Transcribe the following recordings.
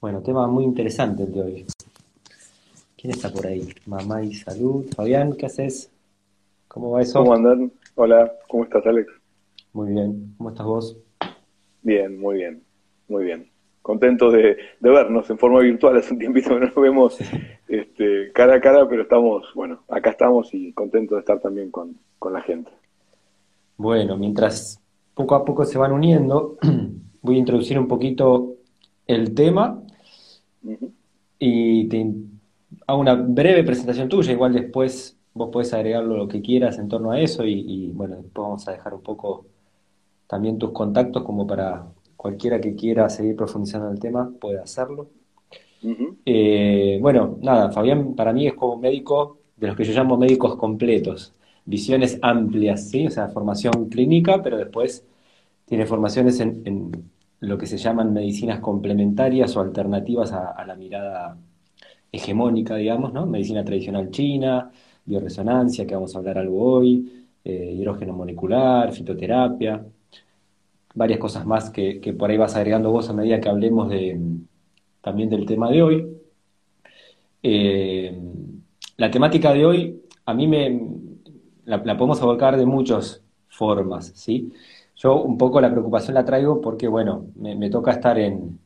Bueno, tema muy interesante el de hoy. ¿Quién está por ahí? Mamá y salud. Fabián, ¿qué haces? ¿Cómo va eso? ¿Cómo andan? Hola, ¿cómo estás, Alex? Muy bien. ¿Cómo estás vos? Bien, muy bien, muy bien. Contentos de, vernos en forma virtual. Hace un tiempito que no nos vemos este, cara a cara, pero estamos, bueno, acá estamos y contentos de estar también con, la gente. Bueno, mientras poco a poco se van uniendo, voy a introducir un poquito el tema y te hago una breve presentación tuya, igual después vos podés agregarlo lo que quieras en torno a eso y, bueno, después vamos a dejar un poco también tus contactos como para cualquiera que quiera seguir profundizando en el tema puede hacerlo. Eh, bueno, nada, Fabián para mí es como un médico de los que yo llamo médicos completos, visiones amplias, ¿sí? O sea, formación clínica, pero después tiene formaciones en lo que se llaman medicinas complementarias o alternativas a, la mirada hegemónica, digamos, ¿no? Medicina tradicional china, bioresonancia, que vamos a hablar algo hoy, eh, hidrógeno molecular, fitoterapia, varias cosas más que, por ahí vas agregando vos a medida que hablemos de, también del tema de hoy. Eh, la temática de hoy, a mí me la, podemos abordar de muchas formas, ¿sí? Yo un poco la preocupación la traigo porque, bueno, me, toca estar en,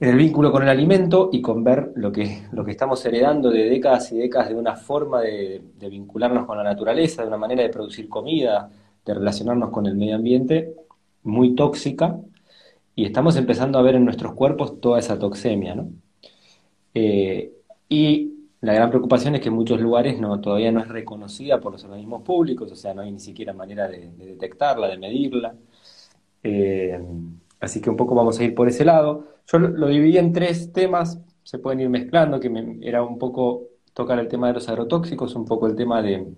en, el vínculo con el alimento y con ver lo que, lo que estamos heredando de décadas y décadas de una forma de, vincularnos con la naturaleza, de una manera de producir comida, de relacionarnos con el medio ambiente muy tóxica y estamos empezando a ver en nuestros cuerpos toda esa toxemia, ¿no? Eh, y la gran preocupación es que en muchos lugares no, todavía no es reconocida por los organismos públicos, o sea, no hay ni siquiera manera de, detectarla, de medirla. Eh, así que un poco vamos a ir por ese lado. Yo lo, dividí en tres temas, se pueden ir mezclando, que era un poco tocar el tema de los agrotóxicos, un poco el tema de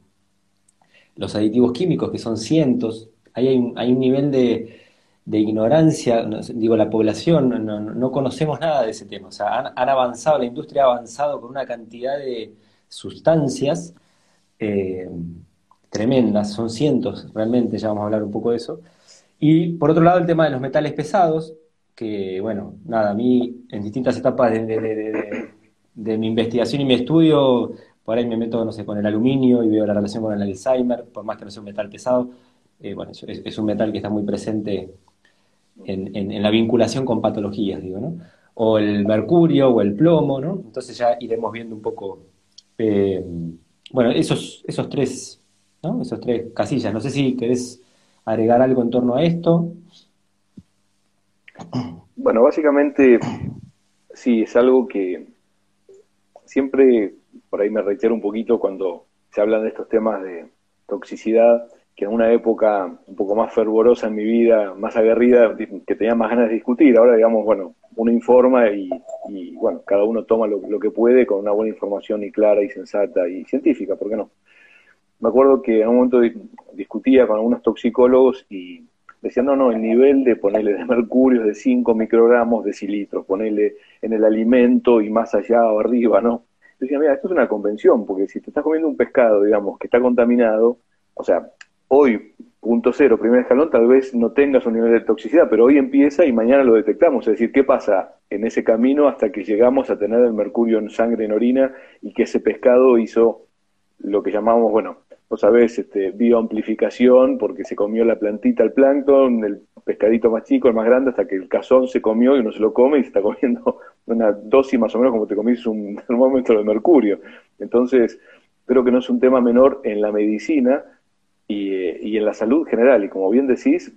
los aditivos químicos, que son cientos. Ahí hay un nivel de, de ignorancia, digo, la población, no, conocemos nada de ese tema. O sea, han, avanzado, la industria ha avanzado con una cantidad de sustancias eh, tremendas, son cientos realmente, ya vamos a hablar un poco de eso. Y por otro lado, el tema de los metales pesados, que, bueno, nada, a mí en distintas etapas de, mi investigación y mi estudio, por ahí me meto, no sé, con el aluminio y veo la relación con el Alzheimer, por más que no sea un metal pesado. Eh, bueno, es, un metal que está muy presente en, la vinculación con patologías, digo, ¿no? O el mercurio o el plomo, ¿no? Entonces ya iremos viendo un poco, eh, bueno, esos, esos tres. Esos tres casillas. No sé si querés agregar algo en torno a esto. Bueno, básicamente sí, es algo que siempre por ahí me reitero un poquito cuando se hablan de estos temas de toxicidad que en una época un poco más fervorosa en mi vida, más aguerrida, que tenía más ganas de discutir. Ahora, digamos, bueno, uno informa y, bueno, cada uno toma lo, que puede con una buena información y clara y sensata y científica, ¿por qué no? Me acuerdo que en un momento discutía con algunos toxicólogos y decían, no, no, el nivel de ponerle de mercurio es de 5 microgramos de cilitros, ponerle en el alimento y más allá o arriba, ¿no? Yo decía, mira, esto es una convención, porque si te estás comiendo un pescado, digamos, que está contaminado, o sea, hoy, punto cero, primer escalón, tal vez no tengas un nivel de toxicidad, pero hoy empieza y mañana lo detectamos. Es decir, ¿qué pasa en ese camino hasta que llegamos a tener el mercurio en sangre, en orina, y que ese pescado hizo lo que llamamos, bueno, vos sabés, este, bioamplificación, porque se comió la plantita, el plancton, el pescadito más chico, el más grande, hasta que el cazón se comió y uno se lo come y se está comiendo una dosis más o menos como te comís un termómetro de mercurio. Entonces, creo que no es un tema menor en la medicina, y, en la salud general. Y como bien decís,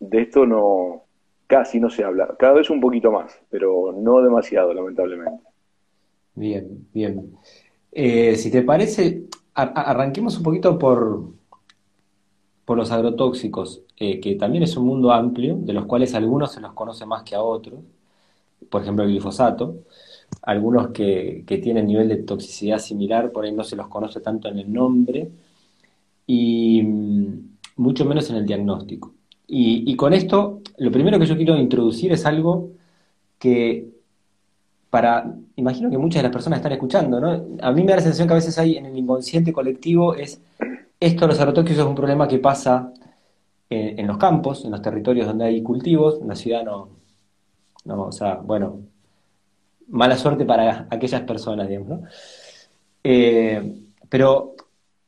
de esto no casi no se habla. Cada vez un poquito más, pero no demasiado, lamentablemente. Bien, bien. Eh, si te parece, arranquemos un poquito por, por los agrotóxicos, eh, que también es un mundo amplio, de los cuales algunos se los conoce más que a otros, por ejemplo el glifosato, algunos que, que tienen nivel de toxicidad similar, por ahí no se los conoce tanto en el nombre, y mm, mucho menos en el diagnóstico. Y, con esto, lo primero que yo quiero introducir es algo que para, imagino que muchas de las personas están escuchando, ¿no? A mí me da la sensación que a veces hay en el inconsciente colectivo es, esto de los agrotóxicos es un problema que pasa en, los campos, en los territorios donde hay cultivos, en la ciudad no, no, o sea, bueno, mala suerte para aquellas personas, digamos, ¿no? Eh, pero,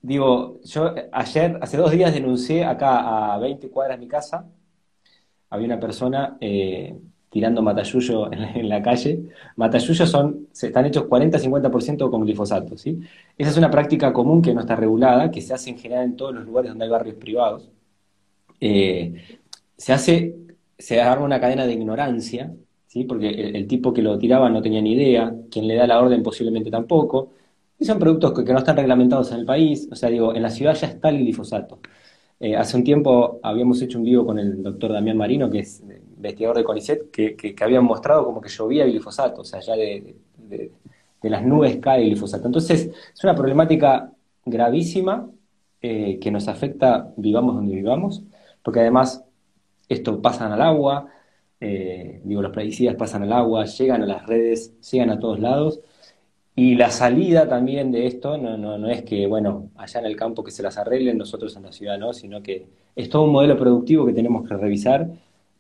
digo, yo ayer, hace dos días denuncié acá a 20 cuadras de mi casa, había una persona eh, tirando matayuyo en, la calle. Matayuyos son, están hechos 40-50% con glifosato, ¿sí? Esa es una práctica común que no está regulada, que se hace en general en todos los lugares donde hay barrios privados. Eh, se hace, se arma una cadena de ignorancia, ¿sí? Porque el, tipo que lo tiraba no tenía ni idea, quien le da la orden posiblemente tampoco. Y son productos que, no están reglamentados en el país, o sea, digo, en la ciudad ya está el glifosato. Eh, hace un tiempo habíamos hecho un vivo con el doctor Damián Marino, que es investigador de CONICET, que, habían mostrado como que llovía glifosato, o sea, ya de, las nubes cae glifosato. Entonces, es una problemática gravísima eh, que nos afecta, vivamos donde vivamos, porque además esto pasa al agua, eh, digo, los plaguicidas pasan al agua, llegan a las redes, llegan a todos lados, y la salida también de esto no, no, no, es que, bueno, allá en el campo que se las arreglen, nosotros en la ciudad no, sino que es todo un modelo productivo que tenemos que revisar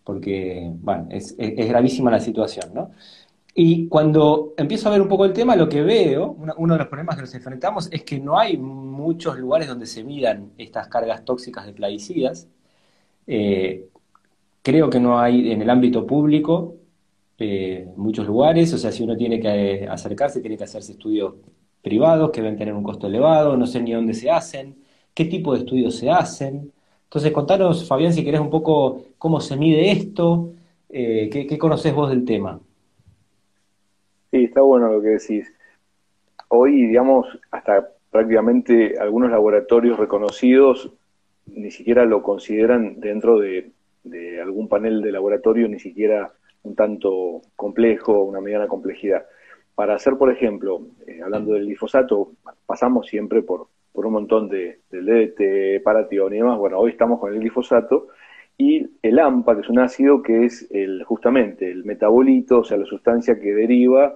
porque, bueno, es, gravísima la situación, ¿no? Y cuando empiezo a ver un poco el tema, lo que veo, uno, de los problemas que nos enfrentamos es que no hay muchos lugares donde se midan estas cargas tóxicas de plaguicidas. Eh, creo que no hay en el ámbito público eh, muchos lugares, o sea, si uno tiene que acercarse, tiene que hacerse estudios privados que deben tener un costo elevado, no sé ni dónde se hacen, qué tipo de estudios se hacen. Entonces, contanos, Fabián, si querés un poco cómo se mide esto, eh, ¿qué, conoces vos del tema? Sí, está bueno lo que decís. Hoy, digamos, hasta prácticamente algunos laboratorios reconocidos ni siquiera lo consideran dentro de algún panel de laboratorio, ni siquiera un tanto complejo, una mediana complejidad. Para hacer, por ejemplo, eh, hablando del glifosato, pasamos siempre por, por un montón de, de DDT, paratión y demás. Bueno, hoy estamos con el glifosato y el AMPA, que es un ácido que es el, justamente el metabolito, o sea, la sustancia que deriva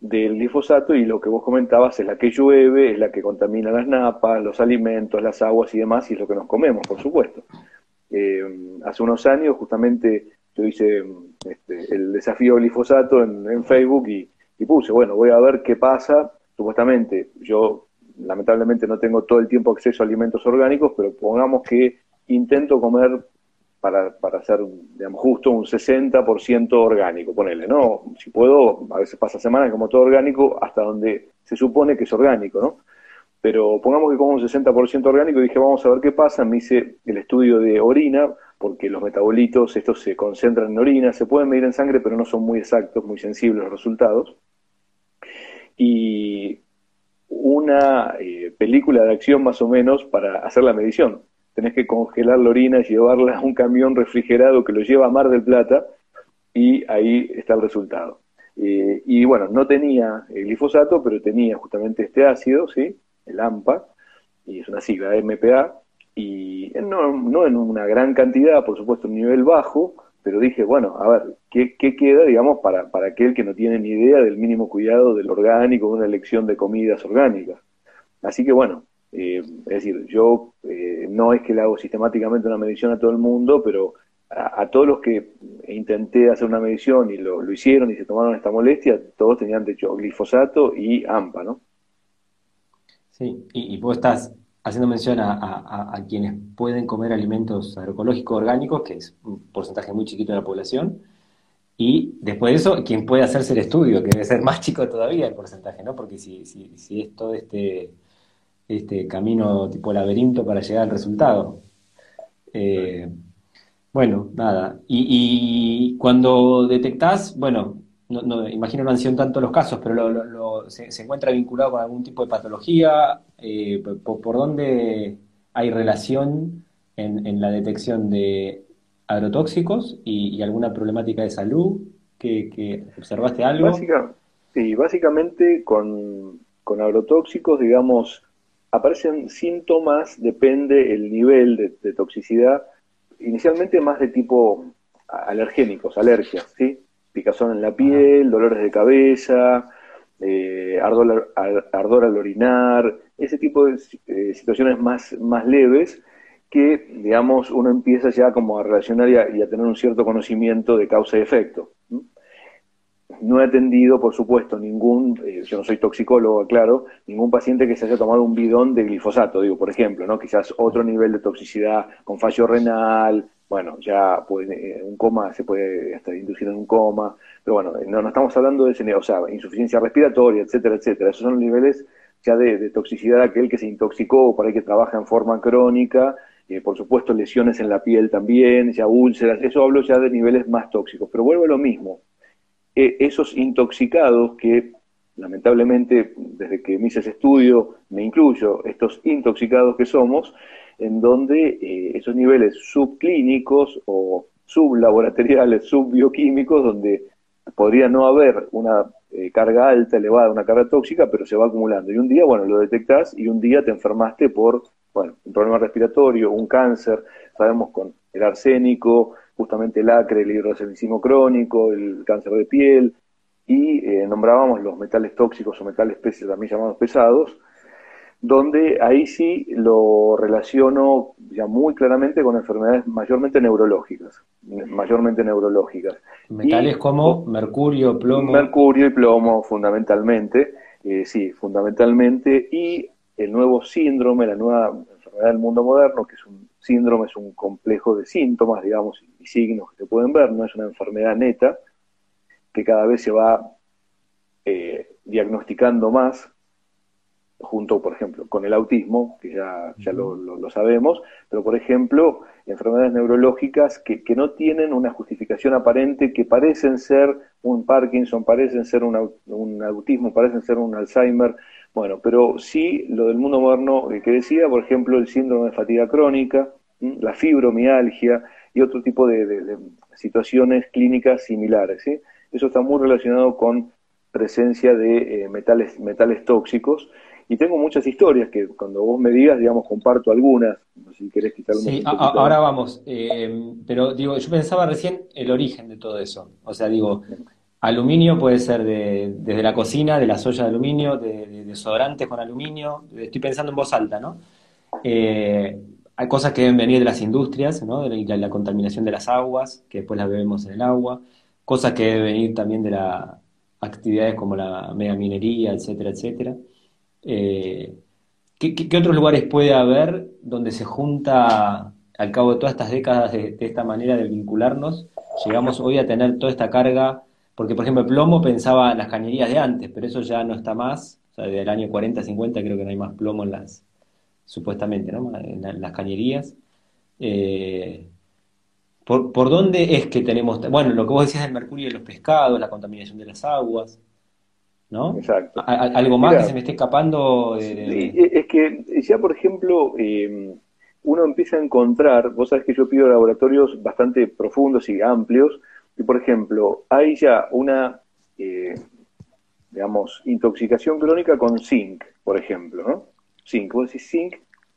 del glifosato y lo que vos comentabas es la que llueve, es la que contamina las napas, los alimentos, las aguas y demás, y es lo que nos comemos, por supuesto. Eh, hace unos años, justamente, yo hice este, el desafío glifosato en, Facebook y, puse, bueno, voy a ver qué pasa. Supuestamente, yo lamentablemente no tengo todo el tiempo acceso a alimentos orgánicos, pero pongamos que intento comer para, para hacer, digamos, justo un 60% orgánico, ponele, ¿no? Si puedo, a veces pasa semanas como todo orgánico, hasta donde se supone que es orgánico, ¿no? Pero pongamos que como un 60% orgánico dije, vamos a ver qué pasa, me hice el estudio de orina, porque los metabolitos, estos se concentran en orina, se pueden medir en sangre, pero no son muy exactos, muy sensibles los resultados. Y una eh, película de acción más o menos para hacer la medición. Tenés que congelar la orina, llevarla a un camión refrigerado que lo lleva a Mar del Plata y ahí está el resultado. Eh, y bueno, no tenía el glifosato, pero tenía justamente este ácido, ¿sí? el AMPA, y es una sigla MPA, y no, no en una gran cantidad, por supuesto, un nivel bajo, pero dije, bueno, a ver, ¿qué, queda, digamos, para, para aquel que no tiene ni idea del mínimo cuidado del orgánico, una elección de comidas orgánicas? Así que bueno, eh, es decir, yo eh, no es que le hago sistemáticamente una medición a todo el mundo, pero a, todos los que intenté hacer una medición y lo, lo, hicieron y se tomaron esta molestia, todos tenían de hecho glifosato y AMPA, ¿no? Sí, y, y vos estás haciendo mención a, quienes pueden comer alimentos agroecológicos orgánicos, que es un porcentaje muy chiquito de la población, y después de eso, quien puede hacerse el estudio, que debe ser más chico todavía el porcentaje, ¿no? Porque si, si, si es todo este, este camino tipo laberinto para llegar al resultado. Eh, bueno, nada. Y, y, cuando detectás, bueno, no, imagino no han sido tanto los casos, pero se, encuentra vinculado con algún tipo de patología. Eh, por, dónde hay relación en, la detección de agrotóxicos y, alguna problemática de salud? que, observaste algo? sí, básicamente con, agrotóxicos, digamos, aparecen síntomas, depende el nivel de, de toxicidad, inicialmente más de tipo alergénicos, alergias, ¿sí? Picazón en la piel, dolores de cabeza, eh, ardor, ardor, al orinar, ese tipo de eh, situaciones más, más leves que, digamos, uno empieza ya como a relacionar y a, tener un cierto conocimiento de causa y efecto. no he atendido, por supuesto, ningún, eh, yo no soy toxicólogo, claro, ningún paciente que se haya tomado un bidón de glifosato, digo, por ejemplo, ¿no? Quizás otro nivel de toxicidad con fallo renal, bueno, ya puede, eh, un coma se puede estar inducir en un coma, pero bueno, no, no estamos hablando de ese, o sea, insuficiencia respiratoria, etcétera, etcétera. Esos son niveles ya de, toxicidad de aquel que se intoxicó, por ahí que trabaja en forma crónica, eh, por supuesto lesiones en la piel también, ya úlceras, eso hablo ya de niveles más tóxicos. Pero vuelvo a lo mismo, eh, esos intoxicados que lamentablemente desde que me hice ese estudio me incluyo, estos intoxicados que somos, en donde eh, esos niveles subclínicos o sublaboratoriales, subbioquímicos, donde podría no haber una eh, carga alta, elevada, una carga tóxica, pero se va acumulando. Y un día, bueno, lo detectás y un día te enfermaste por, bueno, un problema respiratorio, un cáncer, sabemos con el arsénico, justamente el acre, el hidrocelismo crónico, el cáncer de piel, y eh, nombrábamos los metales tóxicos o metales pesados, también llamados pesados, donde ahí sí lo relaciono ya muy claramente con enfermedades mayormente neurológicas, mayormente neurológicas. Metales como mercurio, plomo. Mercurio y plomo, fundamentalmente, eh, sí, fundamentalmente, y el nuevo síndrome, la nueva enfermedad del mundo moderno, que es un síndrome, es un complejo de síntomas, digamos, y signos que se pueden ver, no es una enfermedad neta, que cada vez se va eh, diagnosticando más, junto, por ejemplo, con el autismo, que ya, ya lo, lo, sabemos, pero, por ejemplo, enfermedades neurológicas que, que, no tienen una justificación aparente, que parecen ser un Parkinson, parecen ser un, un autismo, parecen ser un Alzheimer, bueno, pero sí lo del mundo moderno que decía, por ejemplo, el síndrome de fatiga crónica, la fibromialgia y otro tipo de, de, situaciones clínicas similares. ¿sí? Eso está muy relacionado con presencia de eh, metales, metales tóxicos y tengo muchas historias que cuando vos me digas, digamos, comparto algunas. si querés quitarle Sí, ahora vamos. Eh, pero digo, yo pensaba recién el origen de todo eso. O sea, digo, aluminio puede ser de, desde la cocina, de las ollas de aluminio, de, desodorantes con aluminio. Estoy pensando en voz alta, ¿no? Eh, hay cosas que deben venir de las industrias, ¿no? De la, la, contaminación de las aguas, que después las bebemos en el agua. Cosas que deben venir también de las actividades como la megaminería, etcétera, etcétera. Eh, ¿qué, otros lugares puede haber donde se junta, al cabo de todas estas décadas de, esta manera de vincularnos, llegamos hoy a tener toda esta carga? Porque, por ejemplo, plomo pensaba en las cañerías de antes, pero eso ya no está más. O sea, desde el año 40, 50 creo que no hay más plomo en las, supuestamente, ¿no? En las cañerías. Eh, ¿por, ¿Por dónde es que tenemos, bueno, lo que vos decías del mercurio de los pescados, la contaminación de las aguas? ¿No? Exacto. ¿Algo más que se me esté escapando? es que ya, por ejemplo, em, uno empieza a encontrar, vos sabés que yo pido laboratorios bastante profundos y amplios, y por ejemplo, hay ya una, eh, digamos, intoxicación crónica con zinc, por ejemplo, ¿no? Zinc, vos decís zinc,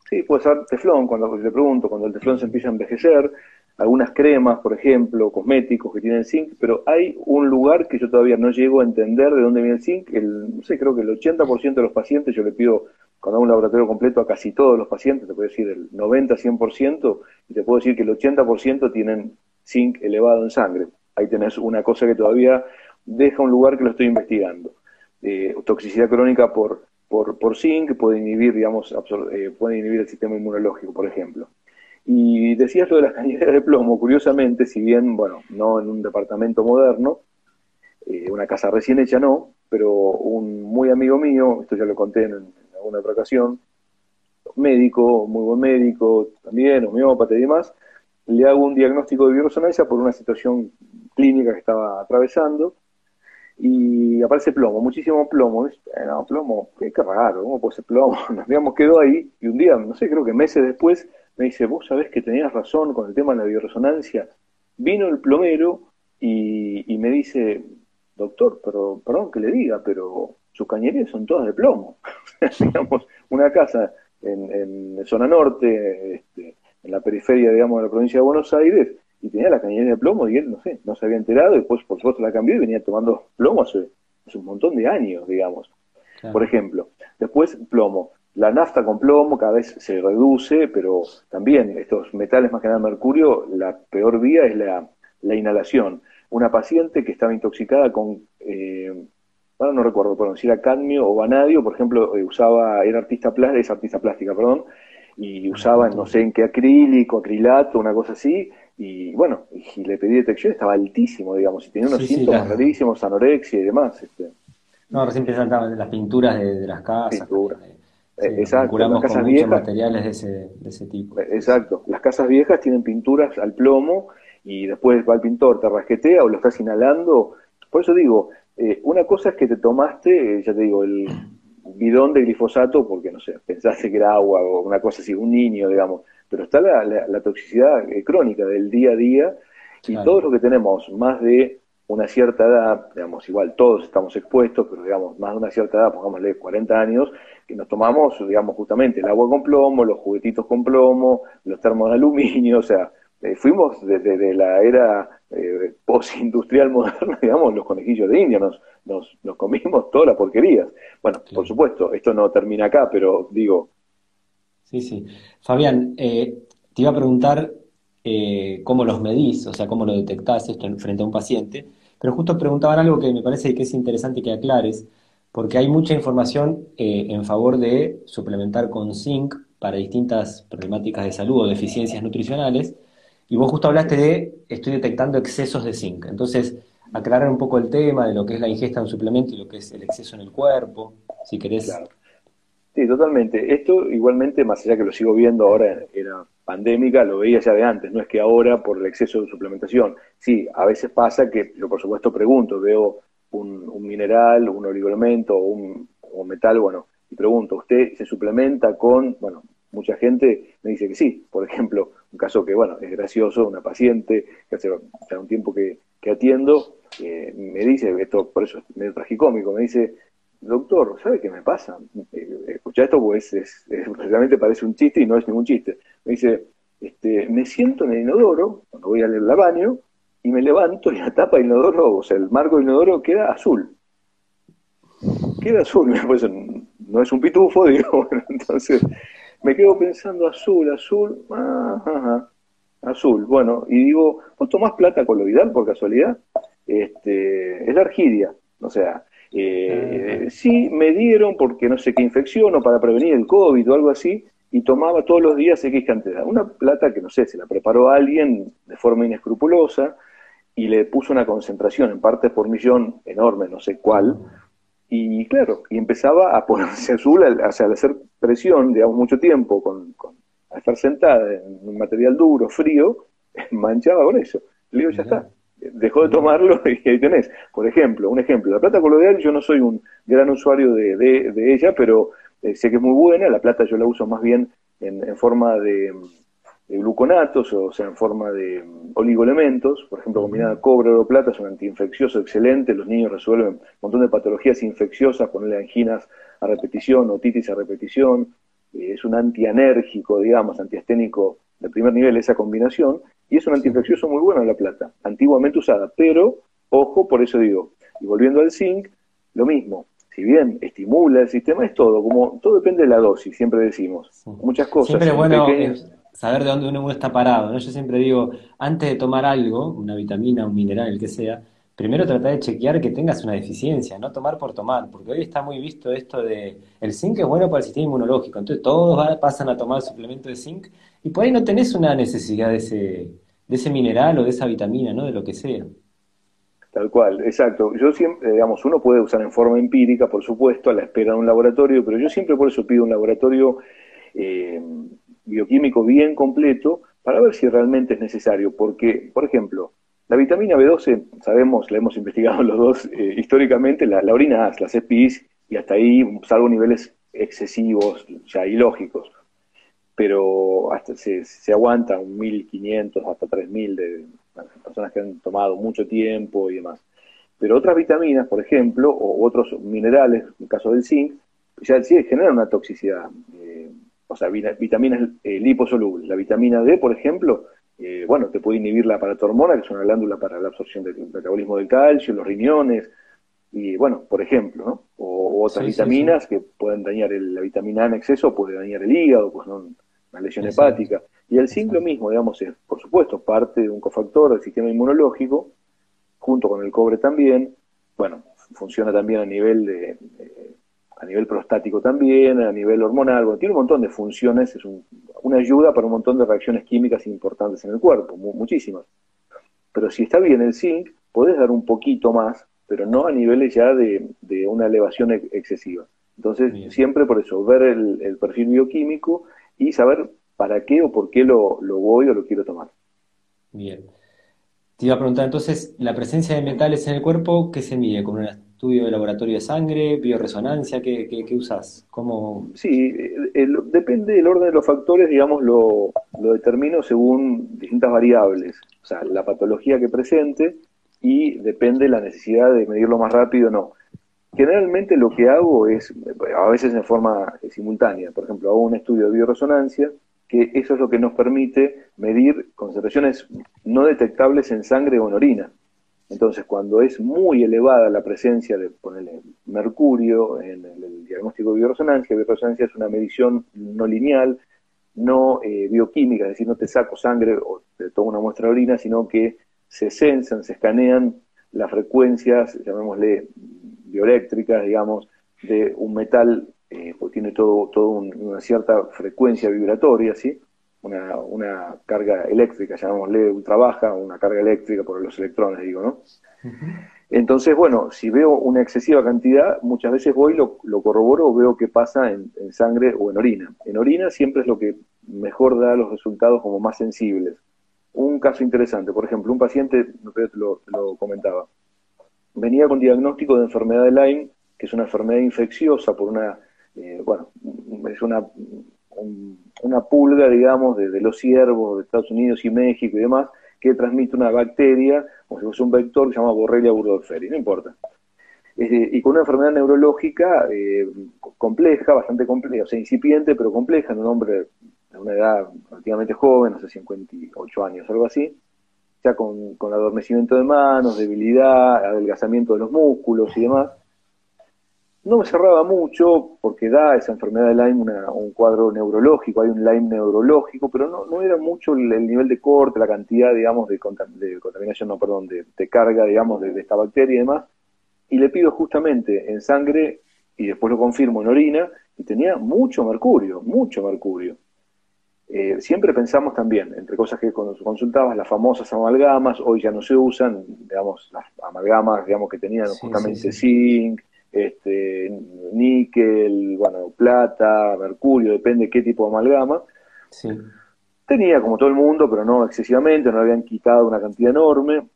sí, puede ser teflón, cuando le pregunto, cuando el teflón se empieza a envejecer, algunas cremas, por ejemplo, cosméticos que tienen zinc, pero hay un lugar que yo todavía no llego a entender de dónde viene el zinc. El, no sé, creo que el 80% de los pacientes, yo le pido cuando hago un laboratorio completo a casi todos los pacientes, te puedo decir el 90-100%, y te puedo decir que el 80% tienen zinc elevado en sangre. Ahí tenés una cosa que todavía deja un lugar que lo estoy investigando. Eh, toxicidad crónica por, por, por zinc puede inhibir, digamos, eh, puede inhibir el sistema inmunológico, por ejemplo. Y decías lo de las cañerías de plomo, curiosamente, si bien, bueno, no en un departamento moderno, eh, una casa recién hecha no, pero un muy amigo mío, esto ya lo conté en, alguna otra ocasión, médico, muy buen médico, también homeópata y demás, le hago un diagnóstico de bioresonancia por una situación clínica que estaba atravesando y aparece plomo, muchísimo plomo. Eh, plomo, qué, raro, ¿cómo puede ser plomo? Nos digamos, quedó ahí y un día, no sé, creo que meses después, me dice, vos sabés que tenías razón con el tema de la bioresonancia. Vino el plomero y, me dice, doctor, pero perdón que le diga, pero sus cañerías son todas de plomo. digamos, una casa en, zona norte, este, en la periferia, digamos, de la provincia de Buenos Aires, y tenía la cañería de plomo y él, no sé, no se había enterado, y después, por supuesto, la cambió y venía tomando plomo hace, un montón de años, digamos. Por ejemplo, después plomo. La nafta con plomo cada vez se reduce, pero también estos metales, más que nada mercurio, la peor vía es la, la inhalación. Una paciente que estaba intoxicada con, eh, ahora no recuerdo, pero si era cadmio o vanadio, por ejemplo, eh, usaba, era artista plástica, es artista plástica, perdón, y usaba no sé en qué acrílico, acrilato, una cosa así, y bueno, y le pedí detección, estaba altísimo, digamos, y tenía unos síntomas rarísimos, anorexia y demás. Este. No, recién pensaban las pinturas de, las casas. Eh, exacto, las casas viejas, materiales de ese, de ese tipo. Eh, exacto, las casas viejas tienen pinturas al plomo y después va el pintor, te rasquetea o lo estás inhalando. Por eso digo, eh, una cosa es que te tomaste, ya te digo, el bidón de glifosato porque, no sé, pensaste que era agua o una cosa así, un niño, digamos, pero está la, toxicidad crónica del día a día y todos los que tenemos más de una cierta edad, digamos, igual todos estamos expuestos, pero digamos, más de una cierta edad, pongámosle 40 años, que nos tomamos, digamos, justamente el agua con plomo, los juguetitos con plomo, los termos de aluminio, o sea, eh, fuimos desde la era eh, postindustrial moderna, digamos, los conejillos de India, nos, nos, nos comimos toda la porquería. Bueno, por supuesto, esto no termina acá, pero digo... Sí, sí. Fabián, eh, te iba a preguntar eh, cómo los medís, o sea, cómo lo detectás esto frente a un paciente, pero justo preguntaban algo que me parece que es interesante que aclares, porque hay mucha información eh, en favor de suplementar con zinc para distintas problemáticas de salud o deficiencias nutricionales, y vos justo hablaste de estoy detectando excesos de zinc. Entonces, aclarar un poco el tema de lo que es la ingesta de un suplemento y lo que es el exceso en el cuerpo, si querés. Claro. Sí, totalmente. Esto igualmente, más allá que lo sigo viendo ahora, era pandémica, lo veía ya de antes, no es que ahora por el exceso de suplementación. Sí, a veces pasa que yo por supuesto pregunto, veo un, mineral, un oligoelemento o un, metal, bueno, y pregunto, ¿usted se suplementa con, bueno, mucha gente me dice que sí. Por ejemplo, un caso que, bueno, es gracioso, una paciente que hace un tiempo que, atiendo, eh, me dice, esto por eso es medio tragicómico, me dice, doctor, ¿sabe qué me pasa? Eh, escucha esto, pues es, realmente parece un chiste y no es ningún chiste. Me dice, este, me siento en el inodoro, cuando voy al baño, y me levanto y la tapa del inodoro, o sea, el marco del inodoro queda azul. Queda azul, pues no es un pitufo, digo, entonces me quedo pensando azul, azul, ah, azul, bueno, y digo, ¿vos tomás plata coloidal por casualidad? Este, es la argidia, o sea, eh, sí me dieron porque no sé qué infección o para prevenir el COVID o algo así, y tomaba todos los días X cantidad. Una plata que no sé, se la preparó alguien de forma inescrupulosa, y le puso una concentración en partes por millón enorme, no sé cuál, y claro, y empezaba a ponerse azul al, al hacer presión, digamos, mucho tiempo, con, con, al estar sentada en un material duro, frío, manchaba con eso. Le digo, ya está, dejó de tomarlo y ahí tenés. Por ejemplo, un ejemplo, la plata coloidal, yo no soy un gran usuario de, de, ella, pero eh, sé que es muy buena, la plata yo la uso más bien en forma de de gluconatos, o sea, en forma de mm, oligoelementos, por ejemplo, combinada cobre, oro, plata, es un antiinfeccioso excelente, los niños resuelven un montón de patologías infecciosas, ponerle anginas a repetición, otitis a repetición, eh, es un antianérgico, digamos, antiasténico de primer nivel esa combinación, y es un antiinfeccioso muy bueno la plata, antiguamente usada, pero, ojo, por eso digo, y volviendo al zinc, lo mismo, si bien estimula el sistema, es todo, como todo depende de la dosis, siempre decimos. Muchas cosas. Siempre bueno, saber de dónde uno está parado. ¿no? Yo siempre digo, antes de tomar algo, una vitamina, un mineral, el que sea, primero trata de chequear que tengas una deficiencia, no tomar por tomar, porque hoy está muy visto esto de el zinc es bueno para el sistema inmunológico, entonces todos pasan a tomar suplemento de zinc y por ahí no tenés una necesidad de ese, de ese mineral o de esa vitamina, ¿no? De lo que sea. Tal cual, exacto. Yo siempre, digamos, uno puede usar en forma empírica, por supuesto, a la espera de un laboratorio, pero yo siempre por eso pido un laboratorio eh, bioquímico bien completo para ver si realmente es necesario. Porque, por ejemplo, la vitamina B12, sabemos, la hemos investigado los dos eh, históricamente, la, orina las EPIs, y hasta ahí, salvo niveles excesivos, ya ilógicos. Pero hasta se, se aguanta un 1500 hasta 3000 de personas que han tomado mucho tiempo y demás. Pero otras vitaminas, por ejemplo, o otros minerales, en el caso del zinc, ya sí generan una toxicidad. Eh, o sea, vitaminas eh, liposolubles. La vitamina D, por ejemplo, eh, bueno, te puede inhibir la paratormona, que es una glándula para la absorción del metabolismo del calcio, los riñones, y bueno, por ejemplo, ¿no? O, otras vitaminas que pueden dañar la vitamina A en exceso, puede dañar el hígado, pues no, una lesión hepática. Y el zinc lo mismo, digamos, es, por supuesto, parte de un cofactor del sistema inmunológico, junto con el cobre también. Bueno, funciona también a nivel de, a nivel prostático también, a nivel hormonal, bueno, tiene un montón de funciones, es una ayuda para un montón de reacciones químicas importantes en el cuerpo, muchísimas. Pero si está bien el zinc, podés dar un poquito más, pero no a niveles ya de, una elevación excesiva. Entonces, siempre por eso, ver el, perfil bioquímico y saber para qué o por qué lo, lo voy o lo quiero tomar. Bien. Te iba a preguntar entonces, la presencia de metales en el cuerpo, ¿qué se mide? ¿Con una estudio de laboratorio de sangre, bioresonancia? ¿Qué, qué, usas? ¿Cómo... Sí, depende del orden de los factores, digamos, lo, lo determino según distintas variables. O sea, la patología que presente y depende la necesidad de medirlo más rápido o no. Generalmente lo que hago es, a veces en forma simultánea, por ejemplo, hago un estudio de bioresonancia, que eso es lo que nos permite medir concentraciones no detectables en sangre o en orina. Entonces, cuando es muy elevada la presencia de ponerle mercurio en el, diagnóstico de bioresonancia, bioresonancia es una medición no lineal, no eh, bioquímica, es decir, no te saco sangre o te tomo una muestra de orina, sino que se censan, se escanean las frecuencias, llamémosle bioeléctricas, digamos, de un metal, eh, pues tiene todo, todo una cierta frecuencia vibratoria, ¿sí? una, una carga eléctrica, llamémosle trabaja una carga eléctrica por los electrones, digo, ¿no? Entonces, bueno, si veo una excesiva cantidad, muchas veces voy, lo, lo corroboro o veo qué pasa en, sangre o en orina. En orina siempre es lo que mejor da los resultados como más sensibles. Un caso interesante, por ejemplo, un paciente, lo, lo comentaba, venía con diagnóstico de enfermedad de Lyme, que es una enfermedad infecciosa por una, eh, bueno, es una una pulga, digamos, de, los ciervos de Estados Unidos y México y demás, que transmite una bacteria, como si fuese un vector que se llama Borrelia burgdorferi, no importa. y con una enfermedad neurológica eh, compleja, bastante compleja, o sea, incipiente, pero compleja, en un hombre de una edad relativamente joven, sé, 58 años, algo así, ya con, con adormecimiento de manos, debilidad, adelgazamiento de los músculos y demás, no me cerraba mucho porque da esa enfermedad de Lyme un cuadro neurológico, hay un Lyme neurológico, pero no, no era mucho el, nivel de corte, la cantidad, digamos, de, contaminación, no, perdón, de, carga, digamos, de, esta bacteria y demás. Y le pido justamente en sangre, y después lo confirmo en orina, y tenía mucho mercurio, mucho mercurio. Eh, siempre pensamos también, entre cosas que consultabas, las famosas amalgamas, hoy ya no se usan, digamos, las amalgamas, digamos, que tenían justamente zinc, este, níquel, bueno, plata, mercurio, depende qué tipo de amalgama. Tenía como todo el mundo, pero no excesivamente, no habían quitado una cantidad enorme,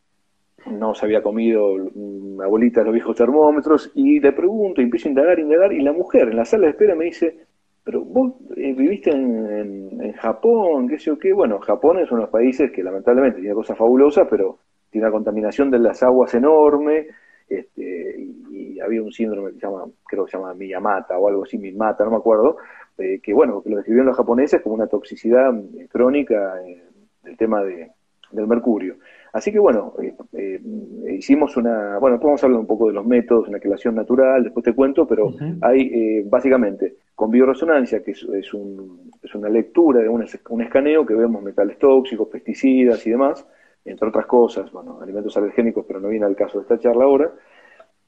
no se había comido una bolita de los viejos termómetros, y le pregunto, y empiezo a indagar, indagar, y la mujer en la sala de espera me dice, pero vos eh, viviste en, en, Japón, qué sé yo qué, bueno, Japón es uno de los países que lamentablemente tiene cosas fabulosas, pero tiene una contaminación de las aguas enorme, este, y, había un síndrome que se llama, creo que se llama Miyamata o algo así, Miyamata, no me acuerdo, eh, que bueno, que lo describieron los japoneses como una toxicidad eh, crónica eh, del tema de, del mercurio. Así que bueno, hicimos una, bueno, podemos hablar un poco de los métodos en la quelación natural, después te cuento, pero hay básicamente con bioresonancia, que es, es, un, es una lectura de un, un escaneo que vemos metales tóxicos, pesticidas y demás, entre otras cosas, bueno, alimentos alergénicos, pero no viene al caso de esta charla ahora,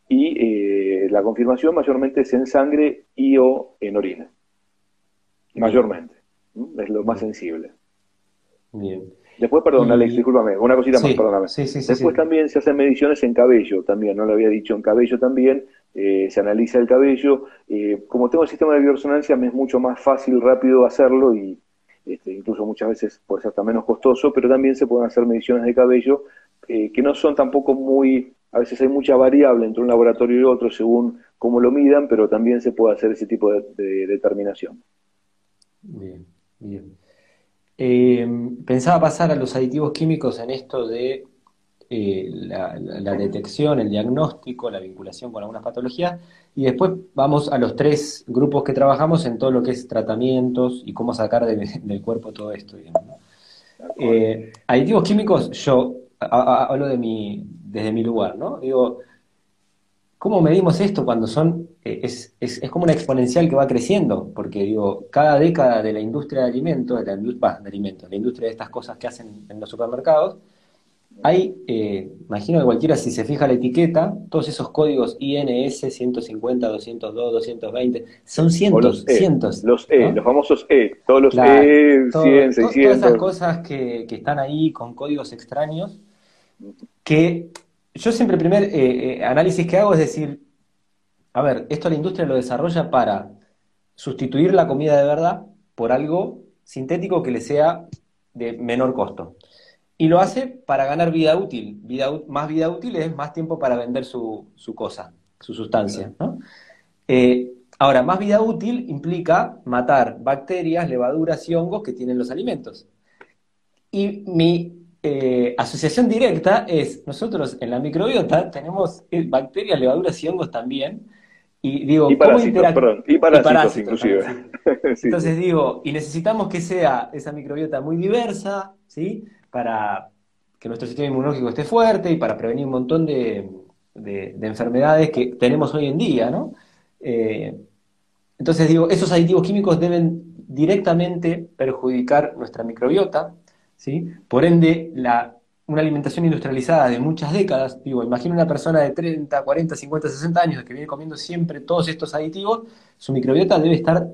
y eh, la confirmación mayormente es en sangre y o en orina, mayormente, es lo más sensible. Bien. Después, perdón, Alex, discúlpame, una cosita más, perdóname. Después también se hacen mediciones en cabello, también, no lo había dicho, en cabello también, eh, se analiza el cabello. Eh, como tengo el sistema de bioresonancia, me es mucho más fácil, rápido hacerlo y este, incluso muchas veces puede ser hasta menos costoso, pero también se pueden hacer mediciones de cabello eh, que no son tampoco muy, a veces hay mucha variable entre un laboratorio y otro según cómo lo midan, pero también se puede hacer ese tipo de, determinación. Bien, bien. Eh, pensaba pasar a los aditivos químicos en esto de eh, la, detección, el diagnóstico, la vinculación con algunas patologías, y después vamos a los tres grupos que trabajamos en todo lo que es tratamientos y cómo sacar del cuerpo todo esto. Eh, aditivos químicos, yo hablo de mi, desde mi lugar, ¿no? Digo, ¿cómo medimos esto cuando son, eh, es, es, como una exponencial que va creciendo? Porque digo, cada década de la industria de alimentos, de la, de alimentos, la industria de estas cosas que hacen en los supermercados, hay, eh, imagino que cualquiera si se fija la etiqueta, todos esos códigos INS 150, 202, 220, son cientos, los e, cientos. Los E, los famosos E, todos los E, 100, 600. Todas esas cosas que, que, están ahí con códigos extraños, que yo siempre el primer eh, eh, análisis que hago es decir, a ver, esto la industria lo desarrolla para sustituir la comida de verdad por algo sintético que le sea de menor costo. Y lo hace para ganar vida útil. Vida, más vida útil es más tiempo para vender su, cosa, su sustancia. Eh, ahora, más vida útil implica matar bacterias, levaduras y hongos que tienen los alimentos. Y mi eh, asociación directa es, nosotros en la microbiota tenemos eh, bacterias, levaduras y hongos también. Y digo, y parásitos, perdón, y parásitos, inclusive. Entonces digo, y necesitamos que sea esa microbiota muy diversa, ¿sí? Para que nuestro sistema inmunológico esté fuerte y para prevenir un montón de, enfermedades que tenemos hoy en día, ¿no? Eh, entonces digo, esos aditivos químicos deben directamente perjudicar nuestra microbiota, ¿sí? Por ende, la, una alimentación industrializada de muchas décadas, digo, imagina una persona de 30, 40, 50, 60 años que viene comiendo siempre todos estos aditivos, su microbiota debe estar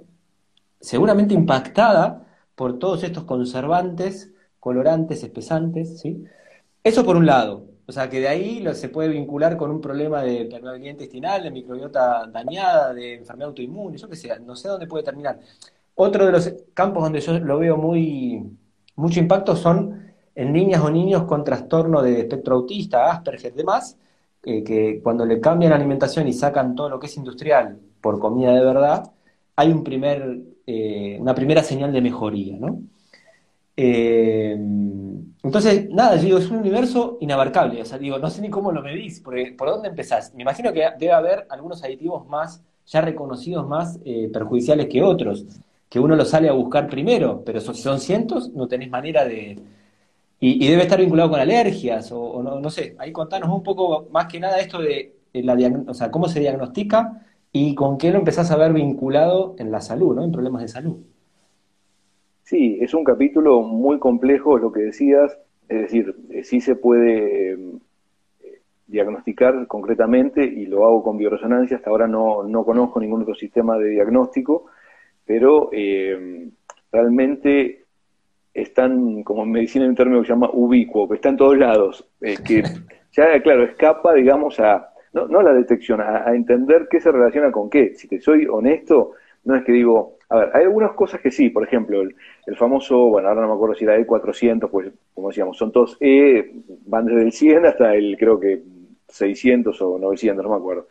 seguramente impactada por todos estos conservantes colorantes, espesantes, ¿sí? Eso por un lado. O sea, que de ahí se puede vincular con un problema de permeabilidad intestinal, de microbiota dañada, de enfermedad autoinmune, yo qué sé, no sé dónde puede terminar. Otro de los campos donde yo lo veo muy mucho impacto son en niñas o niños con trastorno de espectro autista, Asperger, demás, eh, que cuando le cambian la alimentación y sacan todo lo que es industrial por comida de verdad, hay un primer, eh, una primera señal de mejoría, ¿no? Eh, entonces, nada, yo digo, es un universo inabarcable. O sea, digo, no sé ni cómo lo medís, porque ¿por dónde empezás? Me imagino que debe haber algunos aditivos más, ya reconocidos, más eh, perjudiciales que otros, que uno los sale a buscar primero, pero si son cientos, no tenés manera de. Y, debe estar vinculado con alergias, o, no, no, sé. Ahí contanos un poco más que nada esto de, la o sea, cómo se diagnostica y con qué lo empezás a ver vinculado en la salud, ¿no? En problemas de salud. Sí, es un capítulo muy complejo, lo que decías, es decir, eh, sí se puede eh, diagnosticar concretamente y lo hago con bioresonancia, hasta ahora no, no conozco ningún otro sistema de diagnóstico, pero eh, realmente están, como en medicina hay un término que se llama ubicuo, que está en todos lados, que ya, claro, escapa, digamos, a, no, no a la detección, a, a entender qué se relaciona con qué. Si te soy honesto, no es que digo, a ver, hay algunas cosas que sí, por ejemplo, el, famoso, bueno, ahora no me acuerdo si era E400, pues como decíamos, son todos E, van desde el 100 hasta el creo que 600 o 900, no me acuerdo.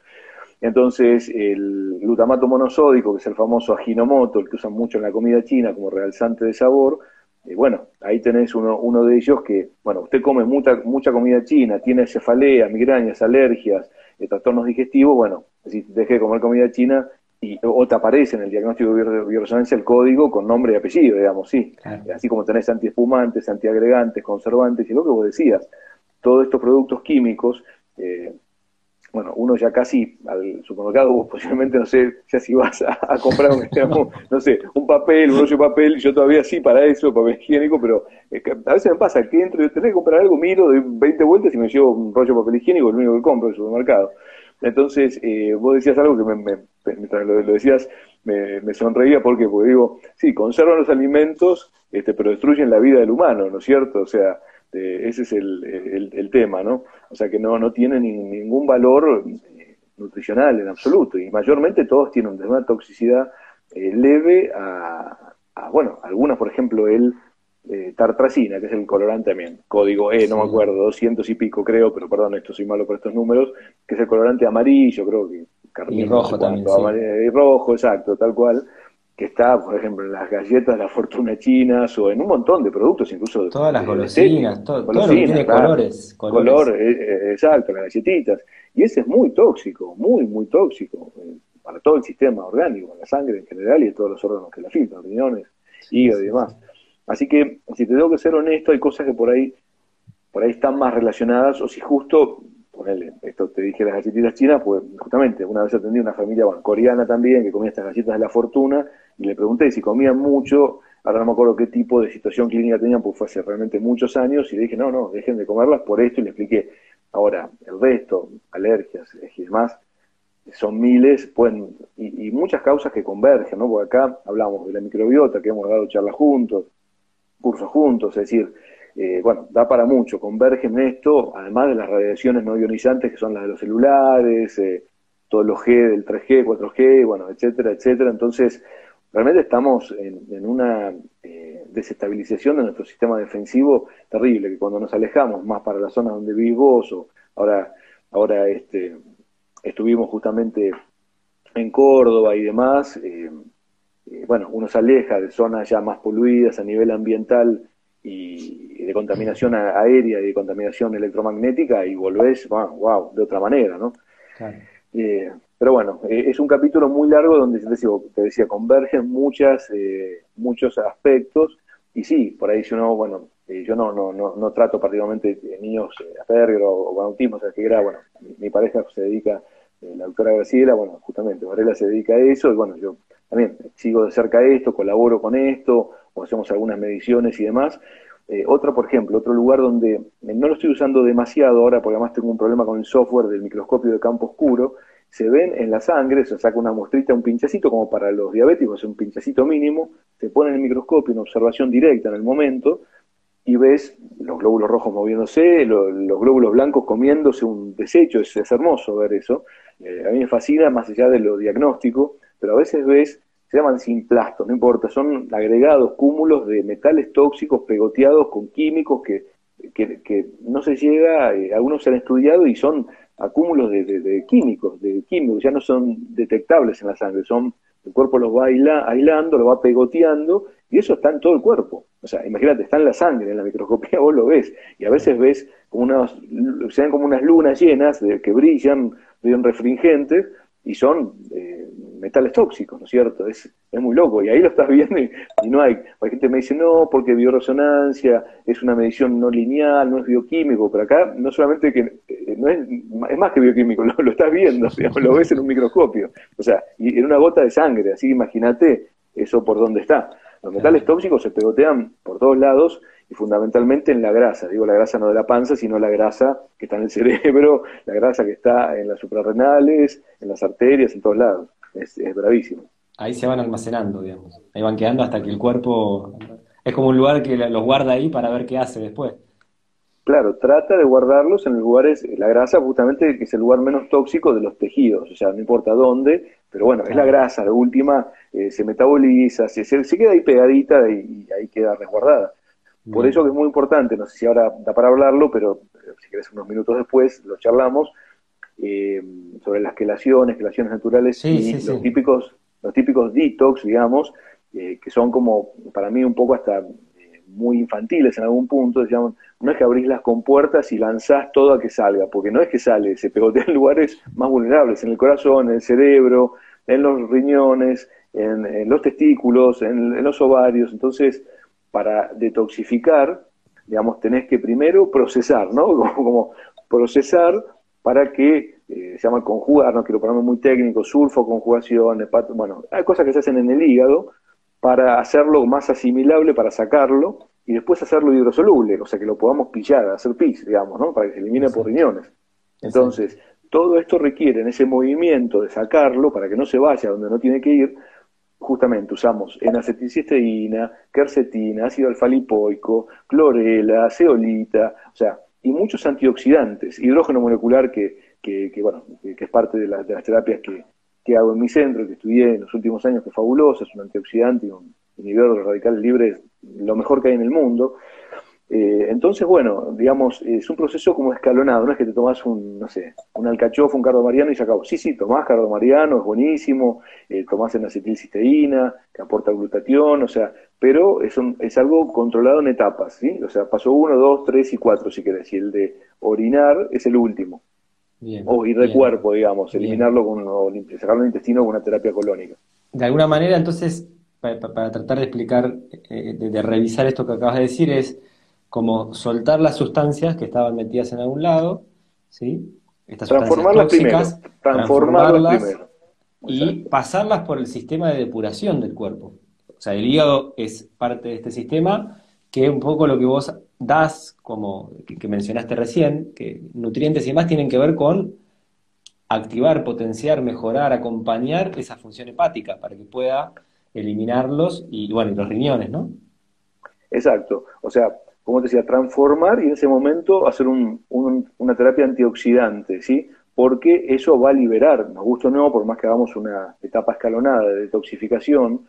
Entonces, el glutamato monosódico, que es el famoso aginomoto, el que usan mucho en la comida china como realzante de sabor, eh, bueno, ahí tenés uno, uno de ellos que, bueno, usted come mucha, mucha comida china, tiene cefalea, migrañas, alergias, eh, trastornos digestivos, bueno, si deje de comer comida china, y, o te aparece en el diagnóstico de bioresonancia el código con nombre y apellido, digamos, sí. Así como tenés antiespumantes, antiagregantes, conservantes y lo que vos decías. Todos estos productos químicos, eh, bueno, uno ya casi al supermercado, posiblemente no sé, ya si vas a, comprar, un, no sé, un papel, un rollo de papel, yo todavía sí para eso, papel higiénico, pero a veces me pasa que entro, tenés que comprar algo, miro de 20 vueltas y me llevo un rollo de papel higiénico, el único que compro en el supermercado. Entonces, eh, vos decías algo que me, mientras lo, decías, me, sonreía porque, porque digo, sí, conservan los alimentos, este, pero destruyen la vida del humano, ¿no es cierto? O sea, eh, ese es el, tema, ¿no? O sea, que no, no tienen ningún valor eh, nutricional en absoluto, y mayormente todos tienen una toxicidad leve a, a, bueno, algunas, por ejemplo, el eh, tartracina, que es el colorante también, código E, no me acuerdo, 200 y pico creo, pero perdón, esto soy malo por estos números, que es el colorante amarillo, creo que y rojo también, y rojo, exacto, tal cual, que está, por ejemplo, en las galletas de la fortuna chinas o en un montón de productos, incluso todas las golosinas, todo, lo que tiene colores, color, eh, eh, exacto, las galletitas, y ese es muy tóxico, muy, muy tóxico para todo el sistema orgánico, la sangre en general y todos los órganos que la filtran, riñones, hígado y demás. Así que, si te tengo que ser honesto, hay cosas que por ahí, por ahí están más relacionadas, o si justo, ponele, esto te dije las galletitas chinas, pues justamente una vez atendí una familia coreana también que comía estas galletas de la fortuna y le pregunté si comían mucho, ahora no me acuerdo qué tipo de situación clínica tenían, pues fue hace realmente muchos años, y le dije, no, no, dejen de comerlas por esto, y le expliqué. Ahora, el resto, alergias y demás, son miles, pueden, y, muchas causas que convergen, ¿no? Porque acá hablamos de la microbiota, que hemos dado charlas juntos, cursos juntos, es decir, eh, bueno, da para mucho, convergen en esto, además de las radiaciones no ionizantes que son las de los celulares, eh, todos los G del 3G, 4G, bueno, etcétera, etcétera. Entonces, realmente estamos en, una eh, desestabilización de nuestro sistema defensivo terrible, que cuando nos alejamos más para la zona donde vivís vos, o ahora, ahora este, estuvimos justamente en Córdoba y demás, eh, eh, bueno, uno se aleja de zonas ya más poluidas a nivel ambiental y, de contaminación aérea y de contaminación electromagnética y volvés, wow, de otra manera, ¿no? Eh, pero bueno, es un capítulo muy largo donde te decía, te decía convergen muchas, muchos aspectos y sí, por ahí si uno, bueno, yo no, no, no, no trato particularmente niños Asperger o, o con autismo, o sea, que era, bueno, mi pareja se dedica eh, la doctora Graciela, bueno, justamente Varela se dedica a eso, y bueno, yo también sigo de cerca esto, colaboro con esto, o hacemos algunas mediciones y demás. Eh, otro, por ejemplo, otro lugar donde eh, no lo estoy usando demasiado ahora, porque además tengo un problema con el software del microscopio de campo oscuro, se ven en la sangre, se saca una muestrita, un pinchacito, como para los diabéticos, un pinchacito mínimo, se pone en el microscopio, en observación directa en el momento, y ves los glóbulos rojos moviéndose, los glóbulos blancos comiéndose un desecho, es, hermoso ver eso. Eh, a mí me fascina más allá de lo diagnóstico, pero a veces ves, se llaman simplastos, no importa, son agregados, cúmulos de metales tóxicos pegoteados con químicos que, que, no se llega, eh, algunos se han estudiado y son acúmulos de, de, químicos, de químicos, ya no son detectables en la sangre, son el cuerpo los va aislando, lo va pegoteando, y eso está en todo el cuerpo. O sea, imagínate, está en la sangre, en la microscopía vos lo ves, y a veces ves como unas, se ven como unas lunas llenas de, que brillan, brillan refringentes, y son eh, metales tóxicos, ¿no es cierto? Es, es muy loco, y ahí lo estás viendo y, no hay. Hay gente que me dice, no, porque bioresonancia es una medición no lineal, no es bioquímico, pero acá no solamente que eh, no es, es más que bioquímico, lo, lo estás viendo, lo ves en un microscopio, o sea, y en una gota de sangre, así imagínate eso por dónde está. Los metales tóxicos se pegotean por todos lados y fundamentalmente en la grasa. Digo la grasa no de la panza, sino la grasa que está en el cerebro, la grasa que está en las suprarrenales, en las arterias, en todos lados. Es, bravísimo. Ahí se van almacenando, digamos. Ahí van quedando hasta que el cuerpo... Es como un lugar que los guarda ahí para ver qué hace después. Claro, trata de guardarlos en lugares, la grasa justamente que es el lugar menos tóxico de los tejidos, o sea, no importa dónde, pero bueno, es la grasa, la última eh, se metaboliza, se, se, queda ahí pegadita y, ahí queda resguardada. Por eso que es muy importante, no sé si ahora da para hablarlo, pero eh, si querés unos minutos después lo charlamos, eh, sobre las quelaciones, quelaciones naturales y los típicos los típicos detox, digamos, que son como para mí un poco hasta muy infantiles en algún punto, decíamos, no es que abrís las compuertas y lanzás todo a que salga, porque no es que sale, se pegotea en lugares más vulnerables, en el corazón, en el cerebro, en los riñones, en, los testículos, en, los ovarios. Entonces, para detoxificar, digamos, tenés que primero procesar, ¿no? Como, procesar para que eh, se llama conjugar, no quiero ponerme muy técnico, sulfo, conjugación, hepato, bueno, hay cosas que se hacen en el hígado para hacerlo más asimilable, para sacarlo, y después hacerlo hidrosoluble, o sea, que lo podamos pillar, hacer pis, digamos, ¿no? Para que se elimine por riñones. Entonces, todo esto requiere en ese movimiento de sacarlo para que no se vaya donde no tiene que ir, justamente usamos N-acetilcisteína, quercetina, ácido alfa-lipoico, clorela, zeolita, o sea, y muchos antioxidantes, hidrógeno molecular que, que, bueno, que, es parte de, de, las terapias que, que hago en mi centro, que estudié en los últimos años, que es fabuloso, es un antioxidante y un inhibidor de radicales libres, lo mejor que hay en el mundo. Eh, entonces, bueno, digamos, es un proceso como escalonado, no es que te tomas un, no sé, un alcachofa, un cardomariano y se acabó. Sí, sí, tomás cardomariano, es buenísimo, eh, tomás en acetilcisteína, que aporta glutatión, o sea, pero es, es algo controlado en etapas, ¿sí? O sea, paso uno, dos, tres y cuatro, si querés, y el de orinar es el último. o ir de cuerpo, digamos, eliminarlo con, o sacarlo del intestino con una terapia colónica. De alguna manera, entonces, para, tratar de explicar, eh, de revisar esto que acabas de decir, es como soltar las sustancias que estaban metidas en algún lado, ¿sí? estas sustancias tóxicas, transformarlas, y pasarlas por el sistema de depuración del cuerpo. O sea, el hígado es parte de este sistema, que es un poco lo que vos das, como que, mencionaste recién, que nutrientes y demás tienen que ver con activar, potenciar, mejorar, acompañar esa función hepática para que pueda eliminarlos y, bueno, y los riñones, ¿no? Exacto. O sea, como te decía, transformar y en ese momento hacer una terapia antioxidante, ¿sí? Porque eso va a liberar, nos gusta o no, por más que hagamos una etapa escalonada de detoxificación,